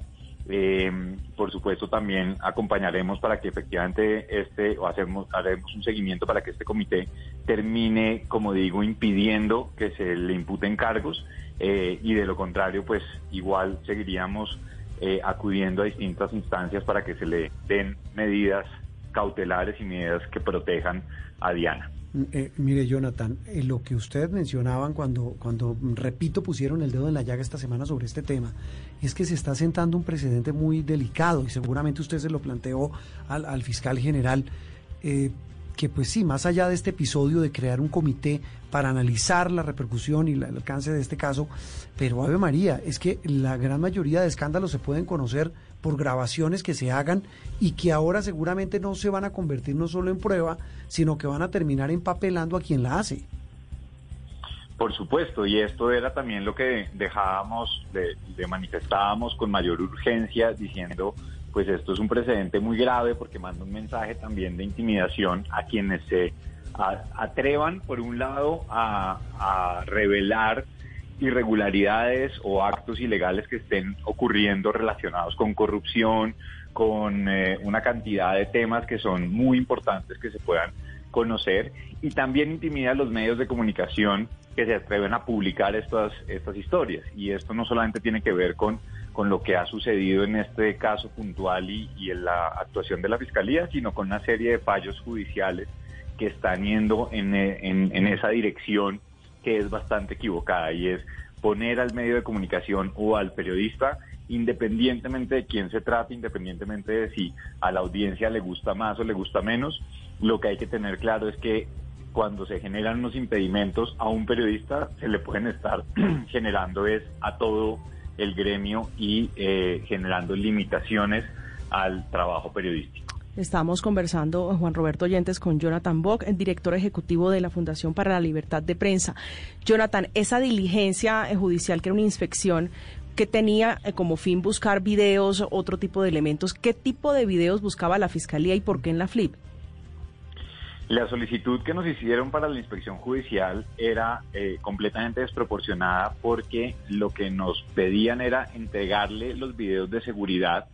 Eh, por supuesto, también acompañaremos para que efectivamente este, o hacemos, haremos un seguimiento para que este comité termine, como digo, impidiendo que se le imputen cargos eh, y de lo contrario, pues igual seguiríamos eh, acudiendo a distintas instancias para que se le den medidas cautelares y medidas que protejan a Diana. Mm, eh, mire, Jonathan, eh, lo que ustedes mencionaban cuando, cuando, repito, pusieron el dedo en la llaga esta semana sobre este tema, es que se está sentando un precedente muy delicado y seguramente usted se lo planteó al, fiscal general que pues sí, más allá de este episodio de crear un comité para analizar la repercusión y el alcance de este caso, pero Ave María, es que la gran mayoría de escándalos se pueden conocer por grabaciones que se hagan y que ahora seguramente no se van a convertir no solo en prueba, sino que van a terminar empapelando a quien la hace. Por supuesto, y esto era también lo que dejábamos, de, manifestábamos con mayor urgencia, diciendo pues esto es un precedente muy grave porque manda un mensaje también de intimidación a quienes se atrevan, por un lado, a, revelar irregularidades o actos ilegales que estén ocurriendo relacionados con corrupción, con eh, una cantidad de temas que son muy importantes que se puedan conocer y también intimida a los medios de comunicación que se atreven a publicar estas, estas historias. Y esto no solamente tiene que ver con con lo que ha sucedido en este caso puntual y, en la actuación de la Fiscalía, sino con una serie de fallos judiciales que están yendo en, esa dirección que es bastante equivocada y es poner al medio de comunicación o al periodista, independientemente de quién se trate, independientemente de si a la audiencia le gusta más o le gusta menos, lo que hay que tener claro es que cuando se generan unos impedimentos a un periodista, se le pueden estar generando es a todo el gremio y eh, generando limitaciones al trabajo periodístico. Estamos conversando, Juan Roberto Oyentes, con Jonathan Bock, el director ejecutivo de la Fundación para la Libertad de Prensa. Jonathan, esa diligencia judicial, que era una inspección, que tenía eh, como fin buscar videos, otro tipo de elementos. ¿Qué tipo de videos buscaba la Fiscalía y por qué en la FLIP? La solicitud que nos hicieron para la inspección judicial era eh, completamente desproporcionada porque lo que nos pedían era entregarle los videos de seguridad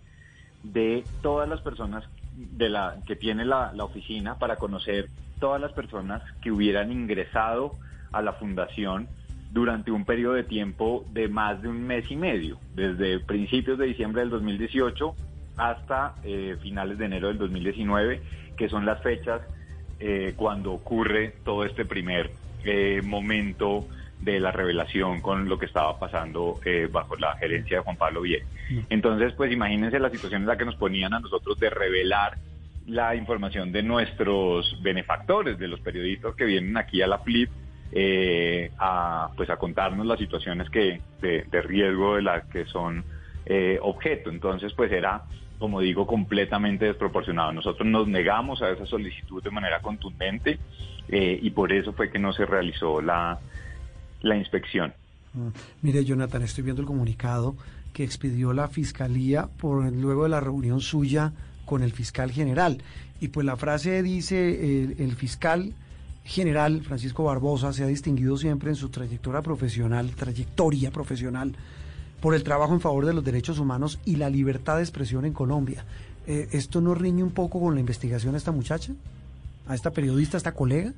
de todas las personas de la que tiene la, oficina para conocer todas las personas que hubieran ingresado a la fundación durante un periodo de tiempo de más de un mes y medio, desde principios de diciembre del 2018 hasta eh, finales de enero del 2019, que son las fechas eh, cuando ocurre todo este primer eh, momento de la revelación con lo que estaba pasando bajo la gerencia de Juan Pablo Vieira. Entonces, pues imagínense la situación en la que nos ponían a nosotros de revelar la información de nuestros benefactores, de los periodistas que vienen aquí a la FLIP eh, a, pues a contarnos las situaciones que de, riesgo de las que son eh, objeto. Entonces, pues era, como digo, completamente desproporcionado. Nosotros nos negamos a esa solicitud de manera contundente eh, y por eso fue que no se realizó la, la inspección. Mm. Mire, Jonathan, estoy viendo el comunicado que expidió la fiscalía por luego de la reunión suya con el fiscal general. Y pues la frase dice, el, el fiscal general Francisco Barbosa se ha distinguido siempre en su trayectoria profesional, trayectoria profesional, por el trabajo en favor de los derechos humanos y la libertad de expresión en Colombia. Eh, ¿Esto no riñe un poco con la investigación a esta muchacha? ¿A esta periodista, a esta colega?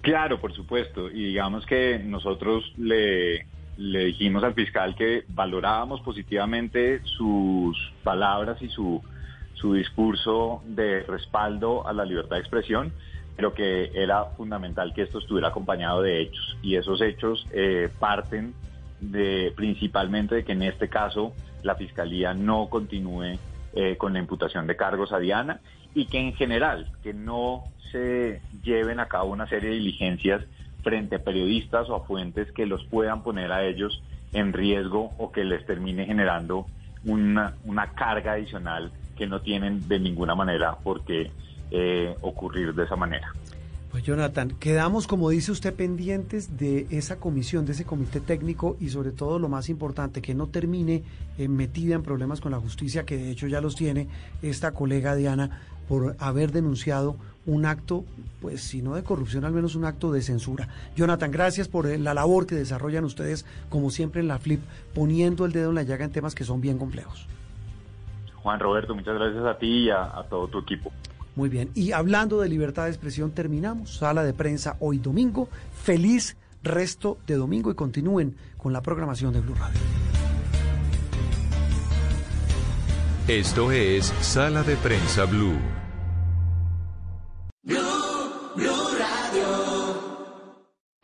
Claro, por supuesto. Y digamos que nosotros le, le dijimos al fiscal que valorábamos positivamente sus palabras y su, su discurso de respaldo a la libertad de expresión pero que era fundamental que esto estuviera acompañado de hechos y esos hechos eh, parten de principalmente de que en este caso la fiscalía no continúe eh, con la imputación de cargos a Diana y que en general que no se lleven a cabo una serie de diligencias frente a periodistas o a fuentes que los puedan poner a ellos en riesgo o que les termine generando una, una carga adicional que no tienen de ninguna manera porque eh, ocurrir de esa manera. Pues Jonathan, quedamos, como dice usted, pendientes de esa comisión, de ese comité técnico y sobre todo lo más importante, que no termine eh, metida en problemas con la justicia, que de hecho ya los tiene esta colega Diana por haber denunciado un acto, pues si no de corrupción, al menos un acto de censura. Jonathan, gracias por eh, la labor que desarrollan ustedes, como siempre en la FLIP, poniendo el dedo en la llaga en temas que son bien complejos. Juan Roberto, muchas gracias a ti y a todo tu equipo. Muy bien. Y hablando de libertad de expresión, terminamos. Sala de prensa hoy domingo. Feliz resto de domingo y continúen con la programación de Blue Radio. Esto es Sala de Prensa Blue. Blue, Blue Radio.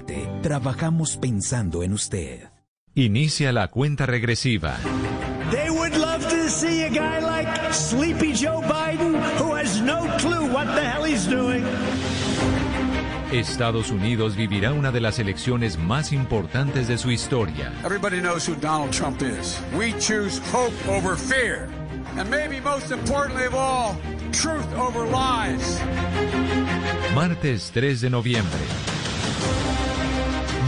Solarte, trabajamos pensando en usted. Inicia la cuenta regresiva. They would love to see a guy like Sleepy Joe Biden who has no clue what the hell he's doing. Estados Unidos vivirá una de las elecciones más importantes de su historia. Everybody knows who Donald Trump is. We choose hope over fear. And maybe most importantly of all, truth over lies. Martes 3 de noviembre.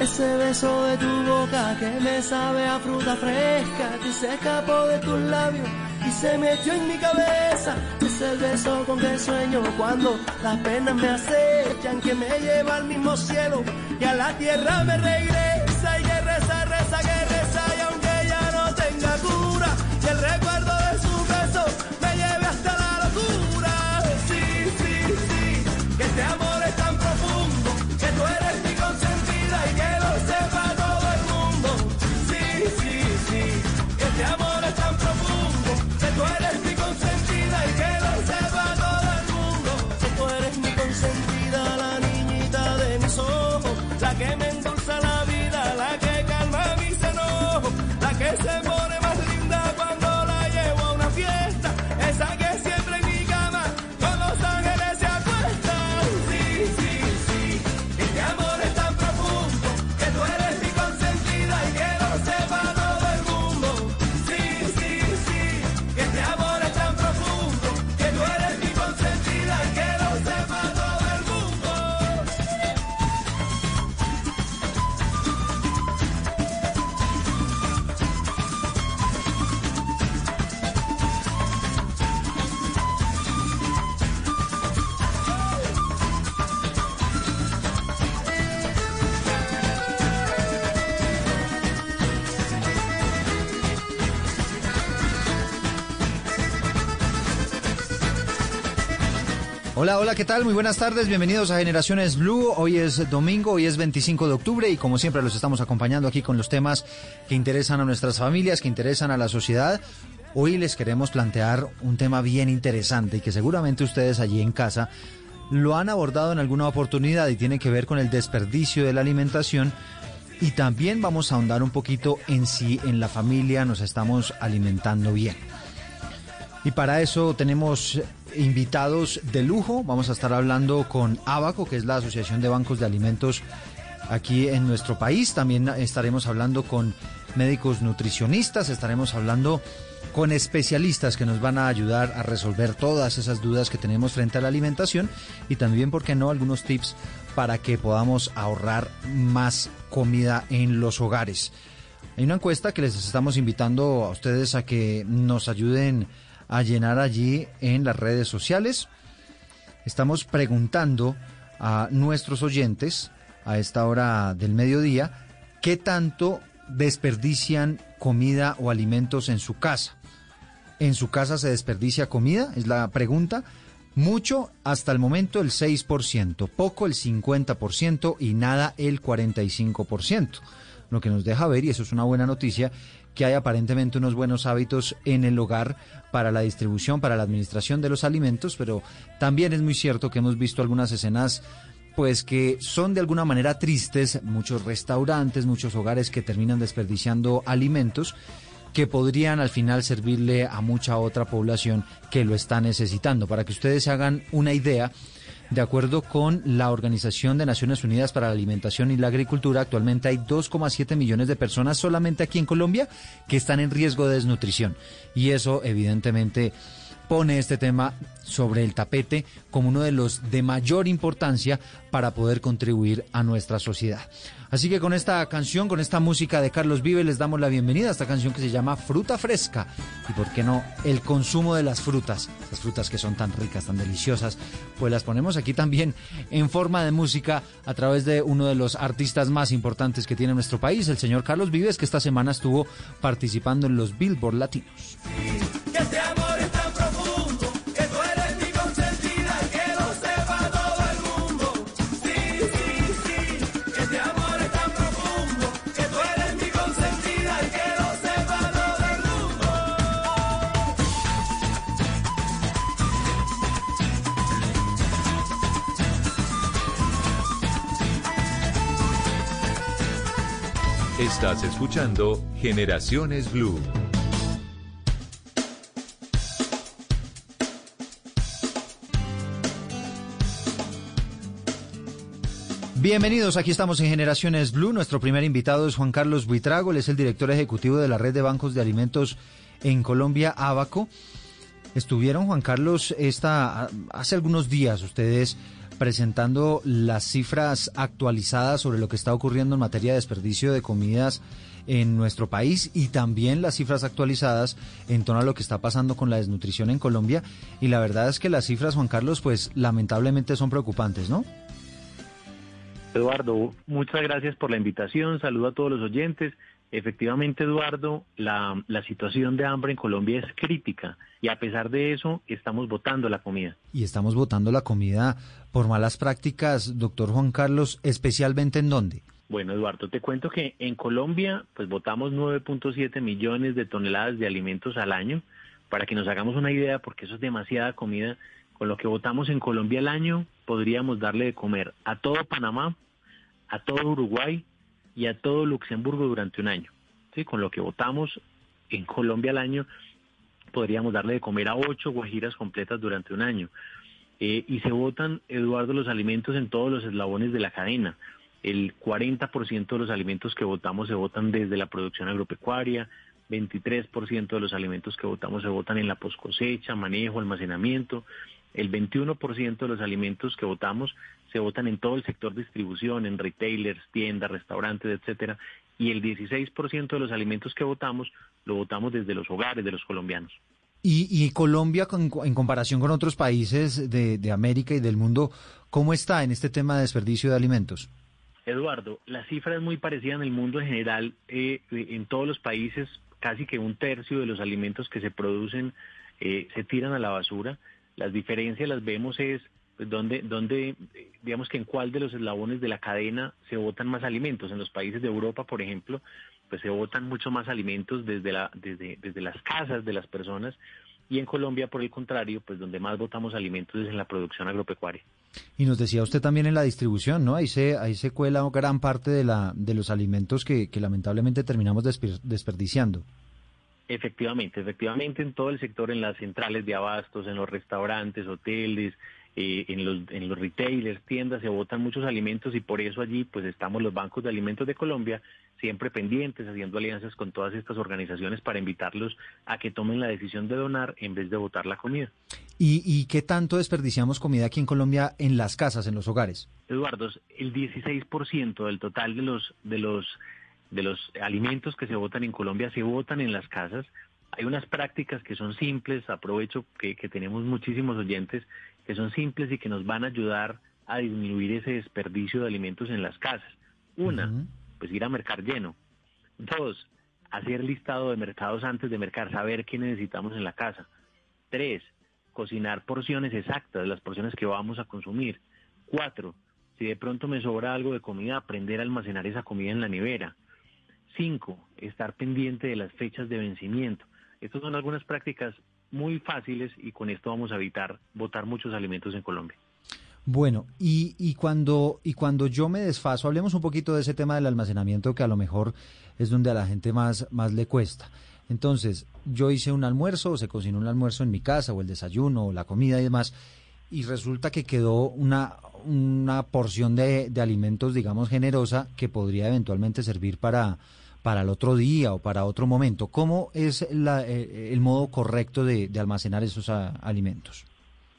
Ese beso de tu boca que me sabe a fruta fresca, que se escapó de tus labios y se metió en mi cabeza. Ese beso con que sueño cuando las penas me acechan, que me lleva al mismo cielo y a la tierra me regresa y que reza, reza, que reza y aunque ya no tenga cura, y el recuerdo de su beso Hola, ¿qué tal? Muy buenas tardes, bienvenidos a Generaciones Blue. Hoy es domingo, hoy es 25 de octubre y como siempre los estamos acompañando aquí con los temas que interesan a nuestras familias, que interesan a la sociedad. Hoy les queremos plantear un tema bien interesante y que seguramente ustedes allí en casa lo han abordado en alguna oportunidad y tiene que ver con el desperdicio de la alimentación y también vamos a ahondar un poquito en si en la familia nos estamos alimentando bien. Y para eso tenemos invitados de lujo. Vamos a estar hablando con Abaco, que es la Asociación de Bancos de Alimentos aquí en nuestro país. También estaremos hablando con médicos nutricionistas, estaremos hablando con especialistas que nos van a ayudar a resolver todas esas dudas que tenemos frente a la alimentación y también, ¿por qué no?, algunos tips para que podamos ahorrar más comida en los hogares. Hay una encuesta que les estamos invitando a ustedes a que nos ayuden a llenar allí en las redes sociales. Estamos preguntando a nuestros oyentes a esta hora del mediodía qué tanto desperdician comida o alimentos en su casa. ¿En su casa se desperdicia comida? Es la pregunta. Mucho hasta el momento el 6%, poco el 50% y nada el 45%. Lo que nos deja ver, y eso es una buena noticia, que hay aparentemente unos buenos hábitos en el hogar para la distribución, para la administración de los alimentos, pero también es muy cierto que hemos visto algunas escenas pues que son de alguna manera tristes, muchos restaurantes, muchos hogares que terminan desperdiciando alimentos que podrían al final servirle a mucha otra población que lo está necesitando. Para que ustedes hagan una idea, de acuerdo con la Organización de Naciones Unidas para la Alimentación y la Agricultura, actualmente hay 2,7 millones de personas solamente aquí en Colombia que están en riesgo de desnutrición. Y eso evidentemente pone este tema sobre el tapete como uno de los de mayor importancia para poder contribuir a nuestra sociedad. Así que con esta canción, con esta música de Carlos Vive, les damos la bienvenida a esta canción que se llama Fruta Fresca. Y por qué no, el consumo de las frutas, las frutas que son tan ricas, tan deliciosas, pues las ponemos aquí también en forma de música a través de uno de los artistas más importantes que tiene nuestro país, el señor Carlos Vives, que esta semana estuvo participando en los Billboard Latinos. Escuchando Generaciones Blue. Bienvenidos, aquí estamos en Generaciones Blue. Nuestro primer invitado es Juan Carlos Buitrago, él es el director ejecutivo de la Red de Bancos de Alimentos en Colombia, Abaco. Estuvieron, Juan Carlos, esta, hace algunos días ustedes presentando las cifras actualizadas sobre lo que está ocurriendo en materia de desperdicio de comidas en nuestro país y también las cifras actualizadas en torno a lo que está pasando con la desnutrición en Colombia. Y la verdad es que las cifras, Juan Carlos, pues lamentablemente son preocupantes, ¿no? Eduardo, muchas gracias por la invitación. Saludo a todos los oyentes. Efectivamente, Eduardo, la, la, situación de hambre en Colombia es crítica y a pesar de eso estamos votando la comida. Y estamos votando la comida por malas prácticas, doctor Juan Carlos, especialmente en dónde? Bueno, Eduardo, te cuento que en Colombia pues votamos 9.7 millones de toneladas de alimentos al año, para que nos hagamos una idea, porque eso es demasiada comida. Con lo que votamos en Colombia al año, podríamos darle de comer a todo Panamá, a todo Uruguay, y a todo Luxemburgo durante un año. ¿sí? Con lo que votamos en Colombia al año, podríamos darle de comer a ocho guajiras completas durante un año. Eh, y se votan, Eduardo, los alimentos en todos los eslabones de la cadena. El 40% de los alimentos que votamos se votan desde la producción agropecuaria, 23% de los alimentos que votamos se votan en la poscosecha, manejo, almacenamiento, el 21% de los alimentos que votamos se votan en todo el sector distribución, en retailers, tiendas, restaurantes, etcétera, y el 16% de los alimentos que votamos lo votamos desde los hogares de los colombianos. Y, Colombia, en comparación con otros países de, América y del mundo, ¿cómo está en este tema de desperdicio de alimentos? Eduardo, la cifra es muy parecida en el mundo en general. Eh, en todos los países, casi que un tercio de los alimentos que se producen eh, se tiran a la basura. Las diferencias las vemos es pues, donde, donde, digamos que en cuál de los eslabones de la cadena se votan más alimentos. En los países de Europa, por ejemplo, pues se votan mucho más alimentos desde, la, desde, desde las casas de las personas y en Colombia, por el contrario, pues donde más votamos alimentos es en la producción agropecuaria. Y nos decía usted también en la distribución, ¿no? Ahí se, ahí se cuela gran parte de, la, de los alimentos que, lamentablemente terminamos desperdiciando. Efectivamente, efectivamente en todo el sector, en las centrales de abastos, en los restaurantes, hoteles, eh, en, los, en los retailers, tiendas, se botan muchos alimentos y por eso allí pues estamos los bancos de alimentos de Colombia siempre pendientes, haciendo alianzas con todas estas organizaciones para invitarlos a que tomen la decisión de donar en vez de botar la comida. ¿Y, y qué tanto desperdiciamos comida aquí en Colombia en las casas, en los hogares? Eduardo, el 16% del total de los, de los de los alimentos que se votan en Colombia se votan en las casas. Hay unas prácticas que son simples, aprovecho que, tenemos muchísimos oyentes, que son simples y que nos van a ayudar a disminuir ese desperdicio de alimentos en las casas. Una, pues ir a mercar lleno. Dos, hacer listado de mercados antes de mercar, saber qué necesitamos en la casa. Tres, cocinar porciones exactas, las porciones que vamos a consumir. Cuatro, si de pronto me sobra algo de comida, aprender a almacenar esa comida en la nevera. Cinco, estar pendiente de las fechas de vencimiento. Estas son algunas prácticas muy fáciles y con esto vamos a evitar botar muchos alimentos en Colombia. Bueno, y, y, cuando, y cuando yo me desfaso, hablemos un poquito de ese tema del almacenamiento que a lo mejor es donde a la gente más, más le cuesta. Entonces, yo hice un almuerzo, o se cocinó un almuerzo en mi casa, o el desayuno, o la comida y demás, y resulta que quedó una, una porción de, de alimentos, digamos, generosa que podría eventualmente servir para, para el otro día o para otro momento. ¿Cómo es eh, el modo correcto de, almacenar esos alimentos?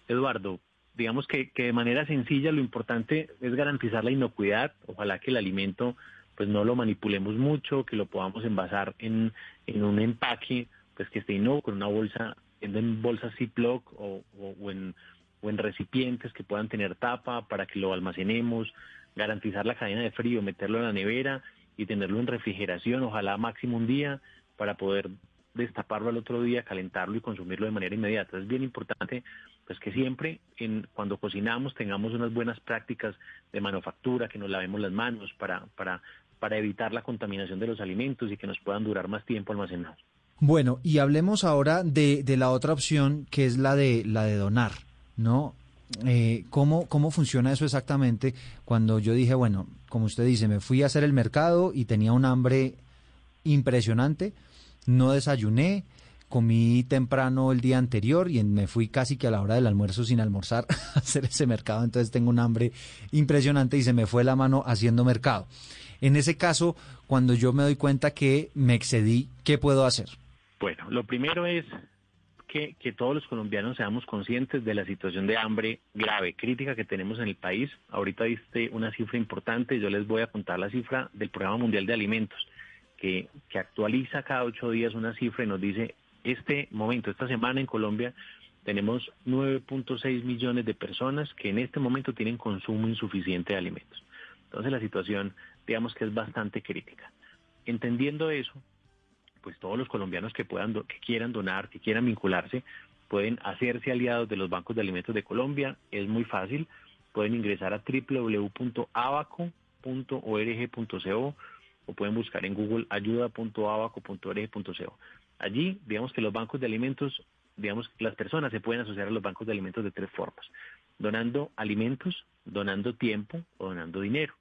Eduardo, digamos que, de manera sencilla lo importante es garantizar la inocuidad. Ojalá que el alimento pues no lo manipulemos mucho, que lo podamos envasar en, un empaque pues que esté inocuo, en una bolsa, en bolsas Ziploc o, o, en, o en recipientes que puedan tener tapa para que lo almacenemos, garantizar la cadena de frío, meterlo en la nevera y tenerlo en refrigeración, ojalá máximo un día, para poder destaparlo al otro día, calentarlo y consumirlo de manera inmediata. Es bien importante pues que siempre en, cuando cocinamos tengamos unas buenas prácticas de manufactura, que nos lavemos las manos para, para, para evitar la contaminación de los alimentos y que nos puedan durar más tiempo almacenados. Bueno, y hablemos ahora de, de la otra opción que es la de la de donar, ¿no? Eh, ¿cómo, ¿Cómo funciona eso exactamente? Cuando yo dije, bueno, como usted dice, me fui a hacer el mercado y tenía un hambre impresionante, no desayuné, comí temprano el día anterior y me fui casi que a la hora del almuerzo sin almorzar a hacer ese mercado, entonces tengo un hambre impresionante y se me fue la mano haciendo mercado. En ese caso, cuando yo me doy cuenta que me excedí, ¿qué puedo hacer? Bueno, lo primero es que, todos los colombianos seamos conscientes de la situación de hambre grave, crítica que tenemos en el país. Ahorita diste una cifra importante, yo les voy a contar la cifra del Programa Mundial de Alimentos, que, que actualiza cada ocho días una cifra y nos dice, este momento, esta semana en Colombia, tenemos 9.6 millones de personas que en este momento tienen consumo insuficiente de alimentos. Entonces la situación, digamos que es bastante crítica. Entendiendo eso, pues todos los colombianos que puedan que quieran donar, que quieran vincularse, pueden hacerse aliados de los bancos de alimentos de Colombia. Es muy fácil. Pueden ingresar a www.abaco.org.co o pueden buscar en Google ayuda.abaco.org.co. Allí, digamos que los bancos de alimentos, digamos las personas se pueden asociar a los bancos de alimentos de tres formas. Donando alimentos, donando tiempo o donando dinero.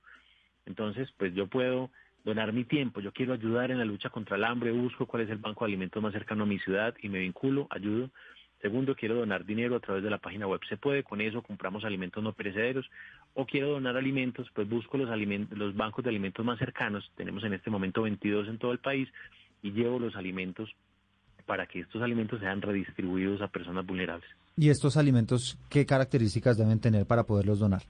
Entonces, pues yo puedo donar mi tiempo, yo quiero ayudar en la lucha contra el hambre, busco cuál es el banco de alimentos más cercano a mi ciudad y me vinculo, ayudo. Segundo, quiero donar dinero a través de la página web. Se puede, con eso compramos alimentos no perecederos. O quiero donar alimentos, pues busco los, los bancos de alimentos más cercanos. Tenemos en este momento 22 en todo el país y llevo los alimentos para que estos alimentos sean redistribuidos a personas vulnerables. ¿Y estos alimentos qué características deben tener para poderlos donar?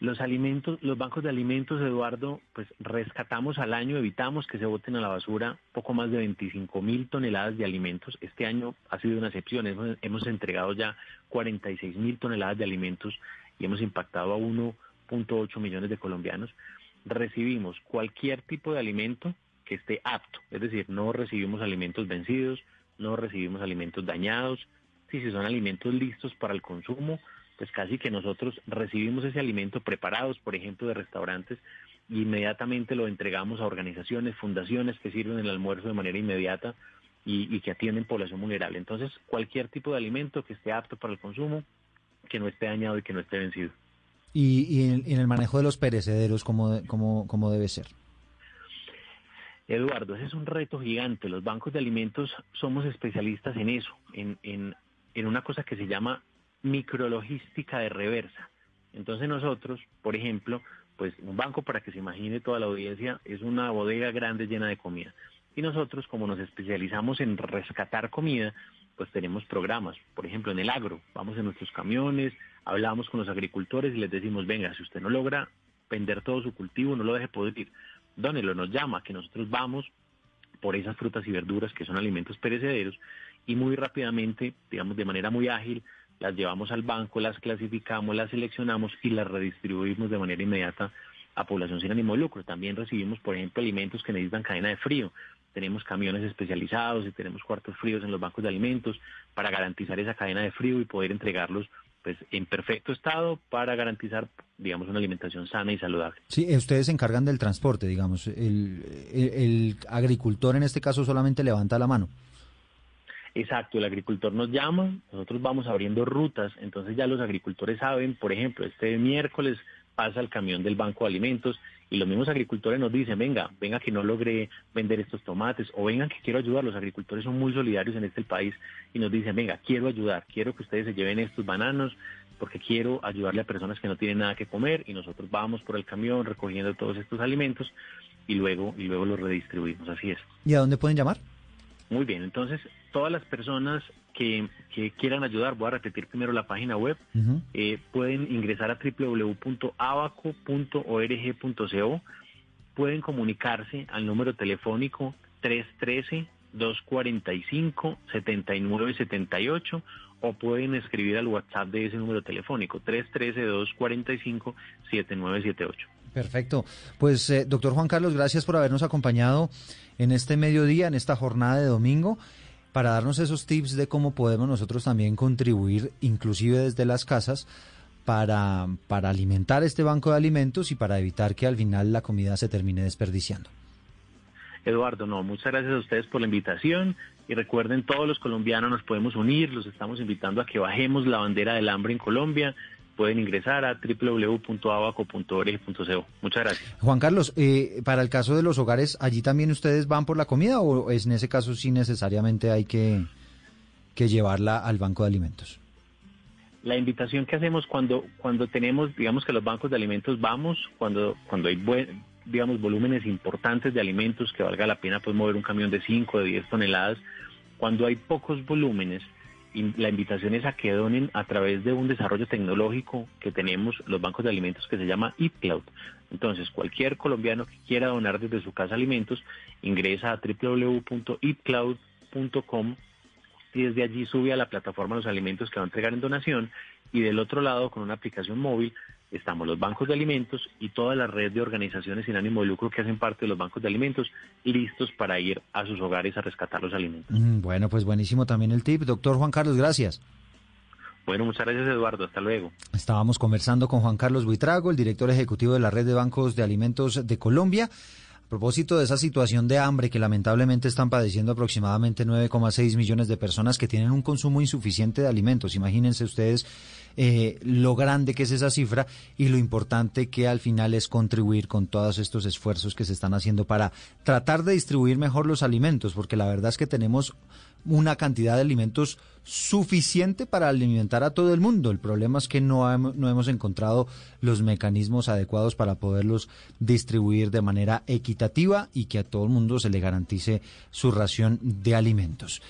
Los alimentos, los bancos de alimentos, Eduardo, pues rescatamos al año, evitamos que se boten a la basura poco más de 25 mil toneladas de alimentos. Este año ha sido una excepción, hemos, entregado ya 46 mil toneladas de alimentos y hemos impactado a 1.8 millones de colombianos. Recibimos cualquier tipo de alimento que esté apto, es decir, no recibimos alimentos vencidos, no recibimos alimentos dañados, si son alimentos listos para el consumo, pues casi que nosotros recibimos ese alimento preparados, por ejemplo, de restaurantes, e inmediatamente lo entregamos a organizaciones, fundaciones que sirven el almuerzo de manera inmediata y, que atienden población vulnerable. Entonces, cualquier tipo de alimento que esté apto para el consumo, que no esté dañado y que no esté vencido. ¿Y, en, el manejo de los perecederos, cómo, cómo, cómo debe ser? Eduardo, ese es un reto gigante. Los bancos de alimentos somos especialistas en eso, en, en, en una cosa que se llama micrologística de reversa. Entonces nosotros, por ejemplo, pues un banco para que se imagine toda la audiencia es una bodega grande llena de comida. Y nosotros, como nos especializamos en rescatar comida, pues tenemos programas. Por ejemplo, en el agro, vamos en nuestros camiones, hablamos con los agricultores y les decimos, venga, si usted no logra vender todo su cultivo, no lo deje poder ir, dónelo, nos llama, que nosotros vamos por esas frutas y verduras que son alimentos perecederos y muy rápidamente, digamos de manera muy ágil, las llevamos al banco, las clasificamos, las seleccionamos y las redistribuimos de manera inmediata a población sin ánimo de lucro. También recibimos, por ejemplo, alimentos que necesitan cadena de frío. Tenemos camiones especializados y tenemos cuartos fríos en los bancos de alimentos para garantizar esa cadena de frío y poder entregarlos pues en perfecto estado para garantizar, digamos, una alimentación sana y saludable. Sí, ustedes se encargan del transporte, digamos. el, el agricultor en este caso solamente levanta la mano. Exacto, el agricultor nos llama, nosotros vamos abriendo rutas, entonces ya los agricultores saben, por ejemplo, este miércoles pasa el camión del Banco de Alimentos y los mismos agricultores nos dicen, venga, venga que no logré vender estos tomates o vengan que quiero ayudar. Los agricultores son muy solidarios en este país y nos dicen, venga, quiero ayudar, quiero que ustedes se lleven estos bananos porque quiero ayudarle a personas que no tienen nada que comer y nosotros vamos por el camión recogiendo todos estos alimentos y luego y luego los redistribuimos, así es. ¿Y a dónde pueden llamar? Muy bien, entonces todas las personas que, quieran ayudar, voy a repetir primero la página web, eh, pueden ingresar a www.abaco.org.co, pueden comunicarse al número telefónico 313-245-7978 o pueden escribir al WhatsApp de ese número telefónico 313-245-7978. Perfecto. Pues, eh, doctor Juan Carlos, gracias por habernos acompañado en este mediodía, en esta jornada de domingo, para darnos esos tips de cómo podemos nosotros también contribuir, inclusive desde las casas, para, para alimentar este banco de alimentos y para evitar que al final la comida se termine desperdiciando. Eduardo, no, muchas gracias a ustedes por la invitación y recuerden, todos los colombianos nos podemos unir, los estamos invitando a que bajemos la bandera del hambre en Colombia, pueden ingresar a www.abaco.org.co. Muchas gracias. Juan Carlos, eh, para el caso de los hogares, ¿allí también ustedes van por la comida o es en ese caso sí necesariamente hay que, que llevarla al banco de alimentos? La invitación que hacemos cuando cuando tenemos, digamos que los bancos de alimentos vamos, cuando cuando hay buen, digamos volúmenes importantes de alimentos que valga la pena pues mover un camión de 5 de 10 toneladas, cuando hay pocos volúmenes, la invitación es a que donen a través de un desarrollo tecnológico que tenemos los bancos de alimentos que se llama EatCloud. Entonces, cualquier colombiano que quiera donar desde su casa alimentos, ingresa a www.eatcloud.com y desde allí sube a la plataforma los alimentos que va a entregar en donación y del otro lado, con una aplicación móvil, estamos los bancos de alimentos y toda la red de organizaciones sin ánimo de lucro que hacen parte de los bancos de alimentos listos para ir a sus hogares a rescatar los alimentos. Mm, bueno, pues buenísimo también el tip. Doctor Juan Carlos, gracias. Bueno, muchas gracias Eduardo, hasta luego. Estábamos conversando con Juan Carlos Buitrago, el director ejecutivo de la Red de Bancos de Alimentos de Colombia. Propósito de esa situación de hambre que lamentablemente están padeciendo aproximadamente 9,6 millones de personas que tienen un consumo insuficiente de alimentos. Imagínense ustedes eh, lo grande que es esa cifra y lo importante que al final es contribuir con todos estos esfuerzos que se están haciendo para tratar de distribuir mejor los alimentos, porque la verdad es que tenemos una cantidad de alimentos suficiente para alimentar a todo el mundo. El problema es que no, no hemos encontrado los mecanismos adecuados para poderlos distribuir de manera equitativa y que a todo el mundo se le garantice su ración de alimentos.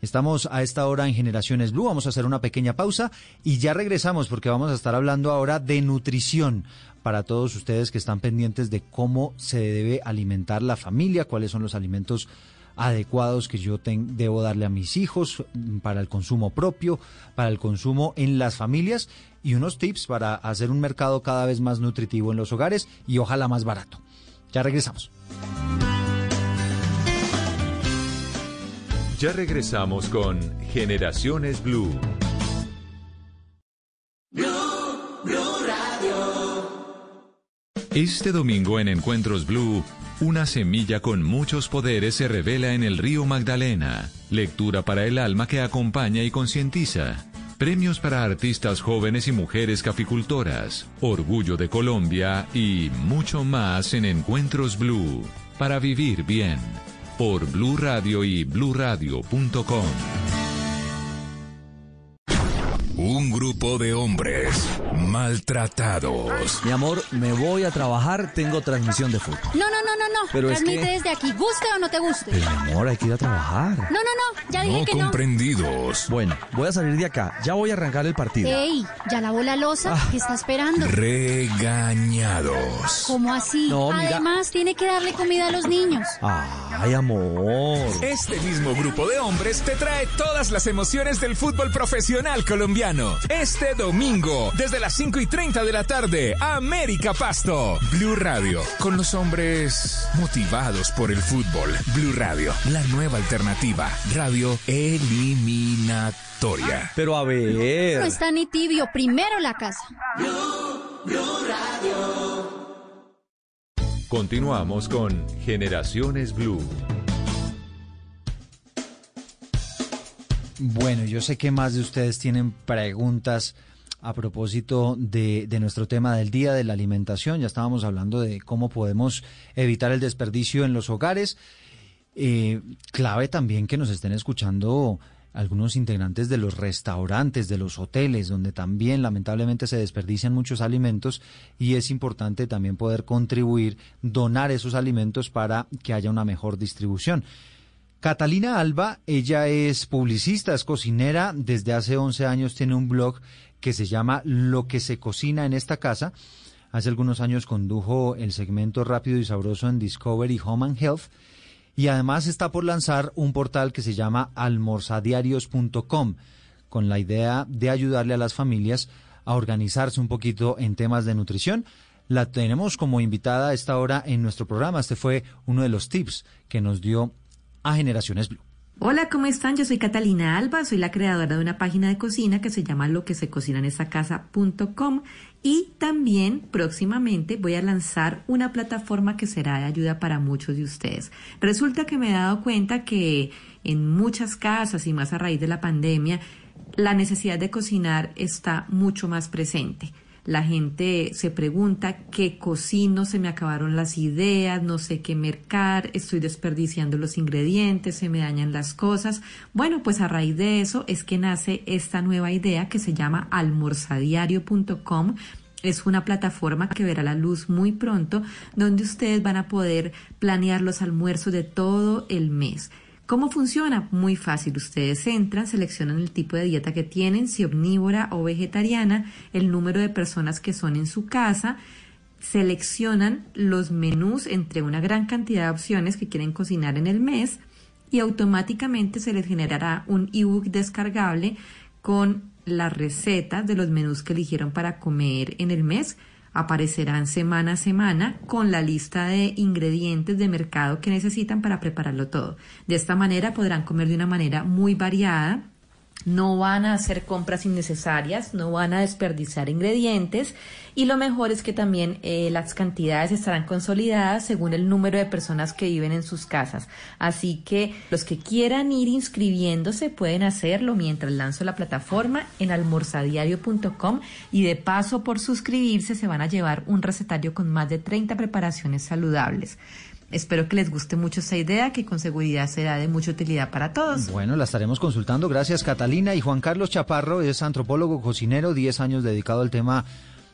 Estamos a esta hora en Generaciones Blue, vamos a hacer una pequeña pausa y ya regresamos porque vamos a estar hablando ahora de nutrición para todos ustedes que están pendientes de cómo se debe alimentar la familia, cuáles son los alimentos adecuados que yo debo darle a mis hijos mm, para el consumo propio, para el consumo en las familias y unos tips para hacer un mercado cada vez más nutritivo en los hogares y ojalá más barato. Ya regresamos. Ya regresamos con Generaciones Blue. Este domingo en Encuentros Blue una semilla con muchos poderes se revela en el río Magdalena. Lectura para el alma que acompaña y concientiza. Premios para artistas jóvenes y mujeres caficultoras. Orgullo de Colombia y mucho más en Encuentros Blue. Para vivir bien. Por Blue Radio y bluradio.com. Un grupo de hombres maltratados. Mi amor, me voy a trabajar, tengo transmisión de fútbol. No, no, no, no, no. Pero Transmite desde aquí, guste o no te guste. Pero mi amor, hay que ir a trabajar. No, no, no, ya dije no que no. comprendidos. Bueno, voy a salir de acá. Ya voy a arrancar el partido. Ey, ya lavó la losa, Ah. ¿qué está esperando? Regañados. ¿Cómo así? No, mira. Además, tiene que darle comida a los niños. Ay, amor. Este mismo grupo de hombres te trae todas las emociones del fútbol profesional colombiano. Este domingo, desde las 5 y 30 de la tarde, América Pasto. Blue Radio, con los hombres motivados por el fútbol. Blue Radio, la nueva alternativa. Radio eliminatoria. Pero a No ver. está ni tibio, primero la casa. Continuamos con Generaciones Blue. Bueno, yo sé que más de ustedes tienen preguntas a propósito de, de nuestro tema del día de la alimentación. Ya estábamos hablando de cómo podemos evitar el desperdicio en los hogares. Eh, clave también que nos estén escuchando algunos integrantes de los restaurantes, de los hoteles, donde también lamentablemente se desperdician muchos alimentos y es importante también poder contribuir, donar esos alimentos para que haya una mejor distribución. Catalina Alba, ella es publicista, es cocinera, desde hace 11 años tiene un blog que se llama Lo que se cocina en esta casa. Hace algunos años condujo el segmento Rápido y Sabroso en Discovery Home and Health y además está por lanzar un portal que se llama almorzadiarios.com con la idea de ayudarle a las familias a organizarse un poquito en temas de nutrición. La tenemos como invitada a esta hora en nuestro programa. Este fue uno de los tips que nos dio a Generaciones Blue. Hola, ¿cómo están? Yo soy Catalina Alba, soy la creadora de una página de cocina que se llama lo que se cocina en esta casa.com y también próximamente voy a lanzar una plataforma que será de ayuda para muchos de ustedes. Resulta que me he dado cuenta que en muchas casas y más a raíz de la pandemia la necesidad de cocinar está mucho más presente. La gente se pregunta qué cocino, se me acabaron las ideas, no sé qué mercar, estoy desperdiciando los ingredientes, se me dañan las cosas. Bueno, pues a raíz de eso es que nace esta nueva idea que se llama almorzadiario.com. Es una plataforma que verá la luz muy pronto, donde ustedes van a poder planear los almuerzos de todo el mes. ¿Cómo funciona? Muy fácil. Ustedes entran, seleccionan el tipo de dieta que tienen, si omnívora o vegetariana, el número de personas que son en su casa, seleccionan los menús entre una gran cantidad de opciones que quieren cocinar en el mes y automáticamente se les generará un ebook descargable con las recetas de los menús que eligieron para comer en el mes aparecerán semana a semana con la lista de ingredientes de mercado que necesitan para prepararlo todo. De esta manera podrán comer de una manera muy variada, no van a hacer compras innecesarias, no van a desperdiciar ingredientes y lo mejor es que también eh, las cantidades estarán consolidadas según el número de personas que viven en sus casas. Así que los que quieran ir inscribiéndose pueden hacerlo mientras lanzo la plataforma en almorzadiario.com y de paso por suscribirse se van a llevar un recetario con más de 30 preparaciones saludables. Espero que les guste mucho esta idea, que con seguridad será de mucha utilidad para todos. Bueno, la estaremos consultando. Gracias, Catalina. Y Juan Carlos Chaparro es antropólogo cocinero, 10 años dedicado al tema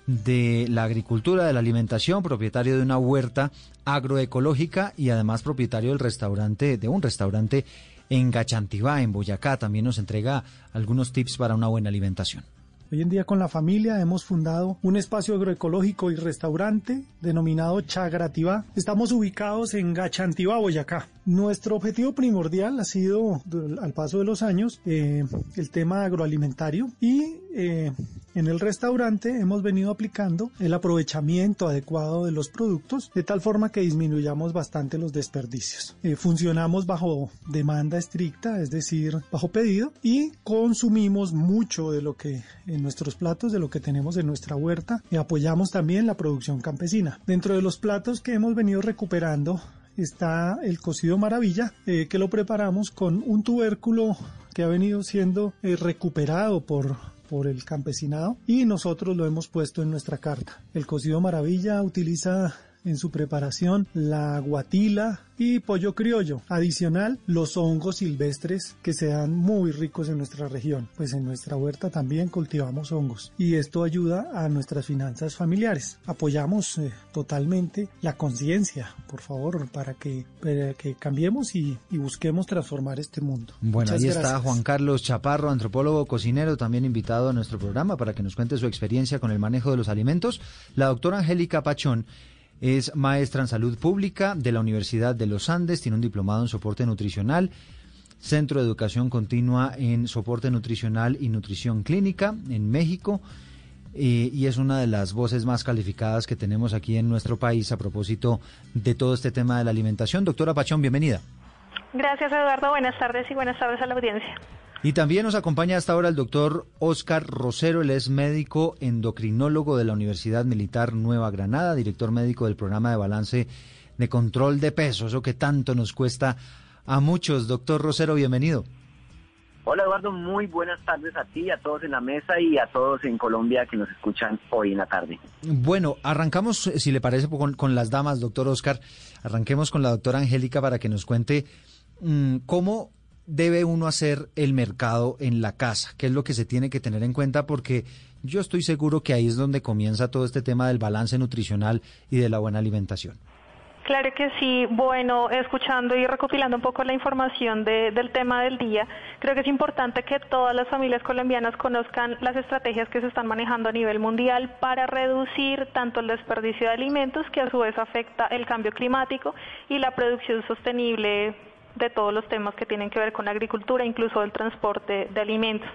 de la agricultura, de la alimentación, propietario de una huerta agroecológica y además propietario del restaurante, de un restaurante en Gachantivá, en Boyacá. También nos entrega algunos tips para una buena alimentación. Hoy en día con la familia hemos fundado un espacio agroecológico y restaurante denominado Chagrativá. Estamos ubicados en Gachantivá, Boyacá. Nuestro objetivo primordial ha sido, al paso de los años, eh, el tema agroalimentario y eh, en el restaurante hemos venido aplicando el aprovechamiento adecuado de los productos de tal forma que disminuyamos bastante los desperdicios. Eh, funcionamos bajo demanda estricta, es decir, bajo pedido y consumimos mucho de lo que en nuestros platos, de lo que tenemos en nuestra huerta y apoyamos también la producción campesina. Dentro de los platos que hemos venido recuperando está el cocido maravilla, eh, que lo preparamos con un tubérculo que ha venido siendo eh, recuperado por, por el campesinado y nosotros lo hemos puesto en nuestra carta. El cocido maravilla utiliza en su preparación la guatila y pollo criollo. Adicional, los hongos silvestres que se dan muy ricos en nuestra región. Pues en nuestra huerta también cultivamos hongos y esto ayuda a nuestras finanzas familiares. Apoyamos eh, totalmente la conciencia, por favor, para que, para que cambiemos y, y, busquemos transformar este mundo. Bueno, Muchas ahí gracias. está Juan Carlos Chaparro, antropólogo cocinero, también invitado a nuestro programa para que nos cuente su experiencia con el manejo de los alimentos. La doctora Angélica Pachón es maestra en salud pública de la Universidad de los Andes, tiene un diplomado en soporte nutricional, centro de educación continua en soporte nutricional y nutrición clínica en México. Eh, y es una de las voces más calificadas que tenemos aquí en nuestro país a propósito de todo este tema de la alimentación. Doctora Pachón, bienvenida. Gracias, Eduardo. Buenas tardes y buenas tardes a la audiencia. Y también nos acompaña hasta ahora el doctor Oscar Rosero, él es médico endocrinólogo de la Universidad Militar Nueva Granada, director médico del programa de balance de control de peso, eso que tanto nos cuesta a muchos. Doctor Rosero, bienvenido. Hola Eduardo, muy buenas tardes a ti, a todos en la mesa y a todos en Colombia que nos escuchan hoy en la tarde. Bueno, arrancamos, si le parece, con, con las damas, doctor Oscar. Arranquemos con la doctora Angélica para que nos cuente mmm, cómo debe uno hacer el mercado en la casa? ¿Qué es lo que se tiene que tener en cuenta? Porque yo estoy seguro que ahí es donde comienza todo este tema del balance nutricional y de la buena alimentación. Claro que sí. Bueno, escuchando y recopilando un poco la información de, del tema del día, creo que es importante que todas las familias colombianas conozcan las estrategias que se están manejando a nivel mundial para reducir tanto el desperdicio de alimentos, que a su vez afecta el cambio climático y la producción sostenible de todos los temas que tienen que ver con la agricultura, incluso el transporte de alimentos.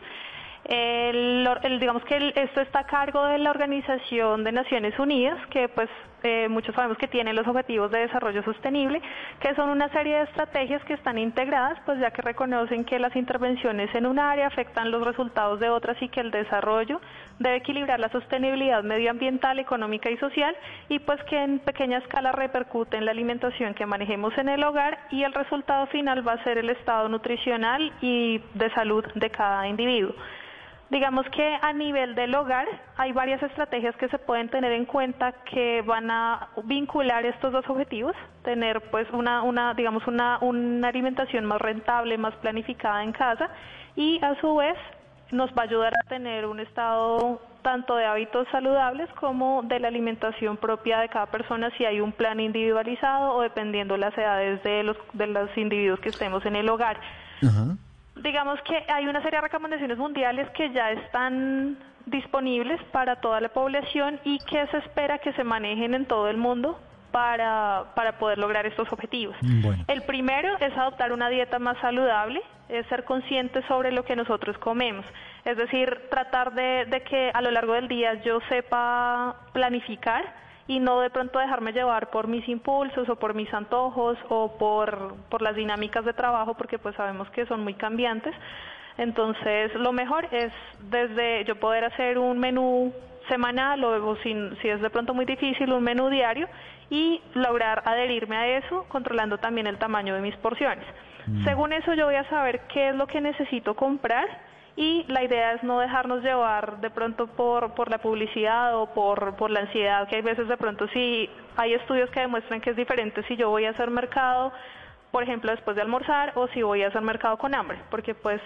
El, digamos que el, esto está a cargo de la Organización de Naciones Unidas, que pues eh, muchos sabemos que tiene los objetivos de desarrollo sostenible, que son una serie de estrategias que están integradas, pues ya que reconocen que las intervenciones en un área afectan los resultados de otras y que el desarrollo debe equilibrar la sostenibilidad medioambiental, económica y social, y pues que en pequeña escala repercute en la alimentación que manejemos en el hogar y el resultado final va a ser el estado nutricional y de salud de cada individuo. Digamos que a nivel del hogar hay varias estrategias que se pueden tener en cuenta que van a vincular estos dos objetivos, tener pues una, una digamos una, una alimentación más rentable, más planificada en casa y a su vez nos va a ayudar a tener un estado tanto de hábitos saludables como de la alimentación propia de cada persona si hay un plan individualizado o dependiendo las edades de los de los individuos que estemos en el hogar. Digamos que hay una serie de recomendaciones mundiales que ya están disponibles para toda la población y que se espera que se manejen en todo el mundo para, para poder lograr estos objetivos. El primero es adoptar una dieta más saludable, es ser consciente sobre lo que nosotros comemos. Es decir, tratar de, de que a lo largo del día yo sepa planificar y no de pronto dejarme llevar por mis impulsos o por mis antojos o por, por las dinámicas de trabajo porque pues sabemos que son muy cambiantes. Entonces lo mejor es desde yo poder hacer un menú semanal o si, si es de pronto muy difícil un menú diario y lograr adherirme a eso controlando también el tamaño de mis porciones. Según eso yo voy a saber qué es lo que necesito comprar y la idea es no dejarnos llevar de pronto por, por la publicidad o por, por la ansiedad, que hay veces de pronto si hay estudios que demuestran que es diferente si yo voy a hacer mercado, por ejemplo, después de almorzar o si voy a hacer mercado con hambre, porque pues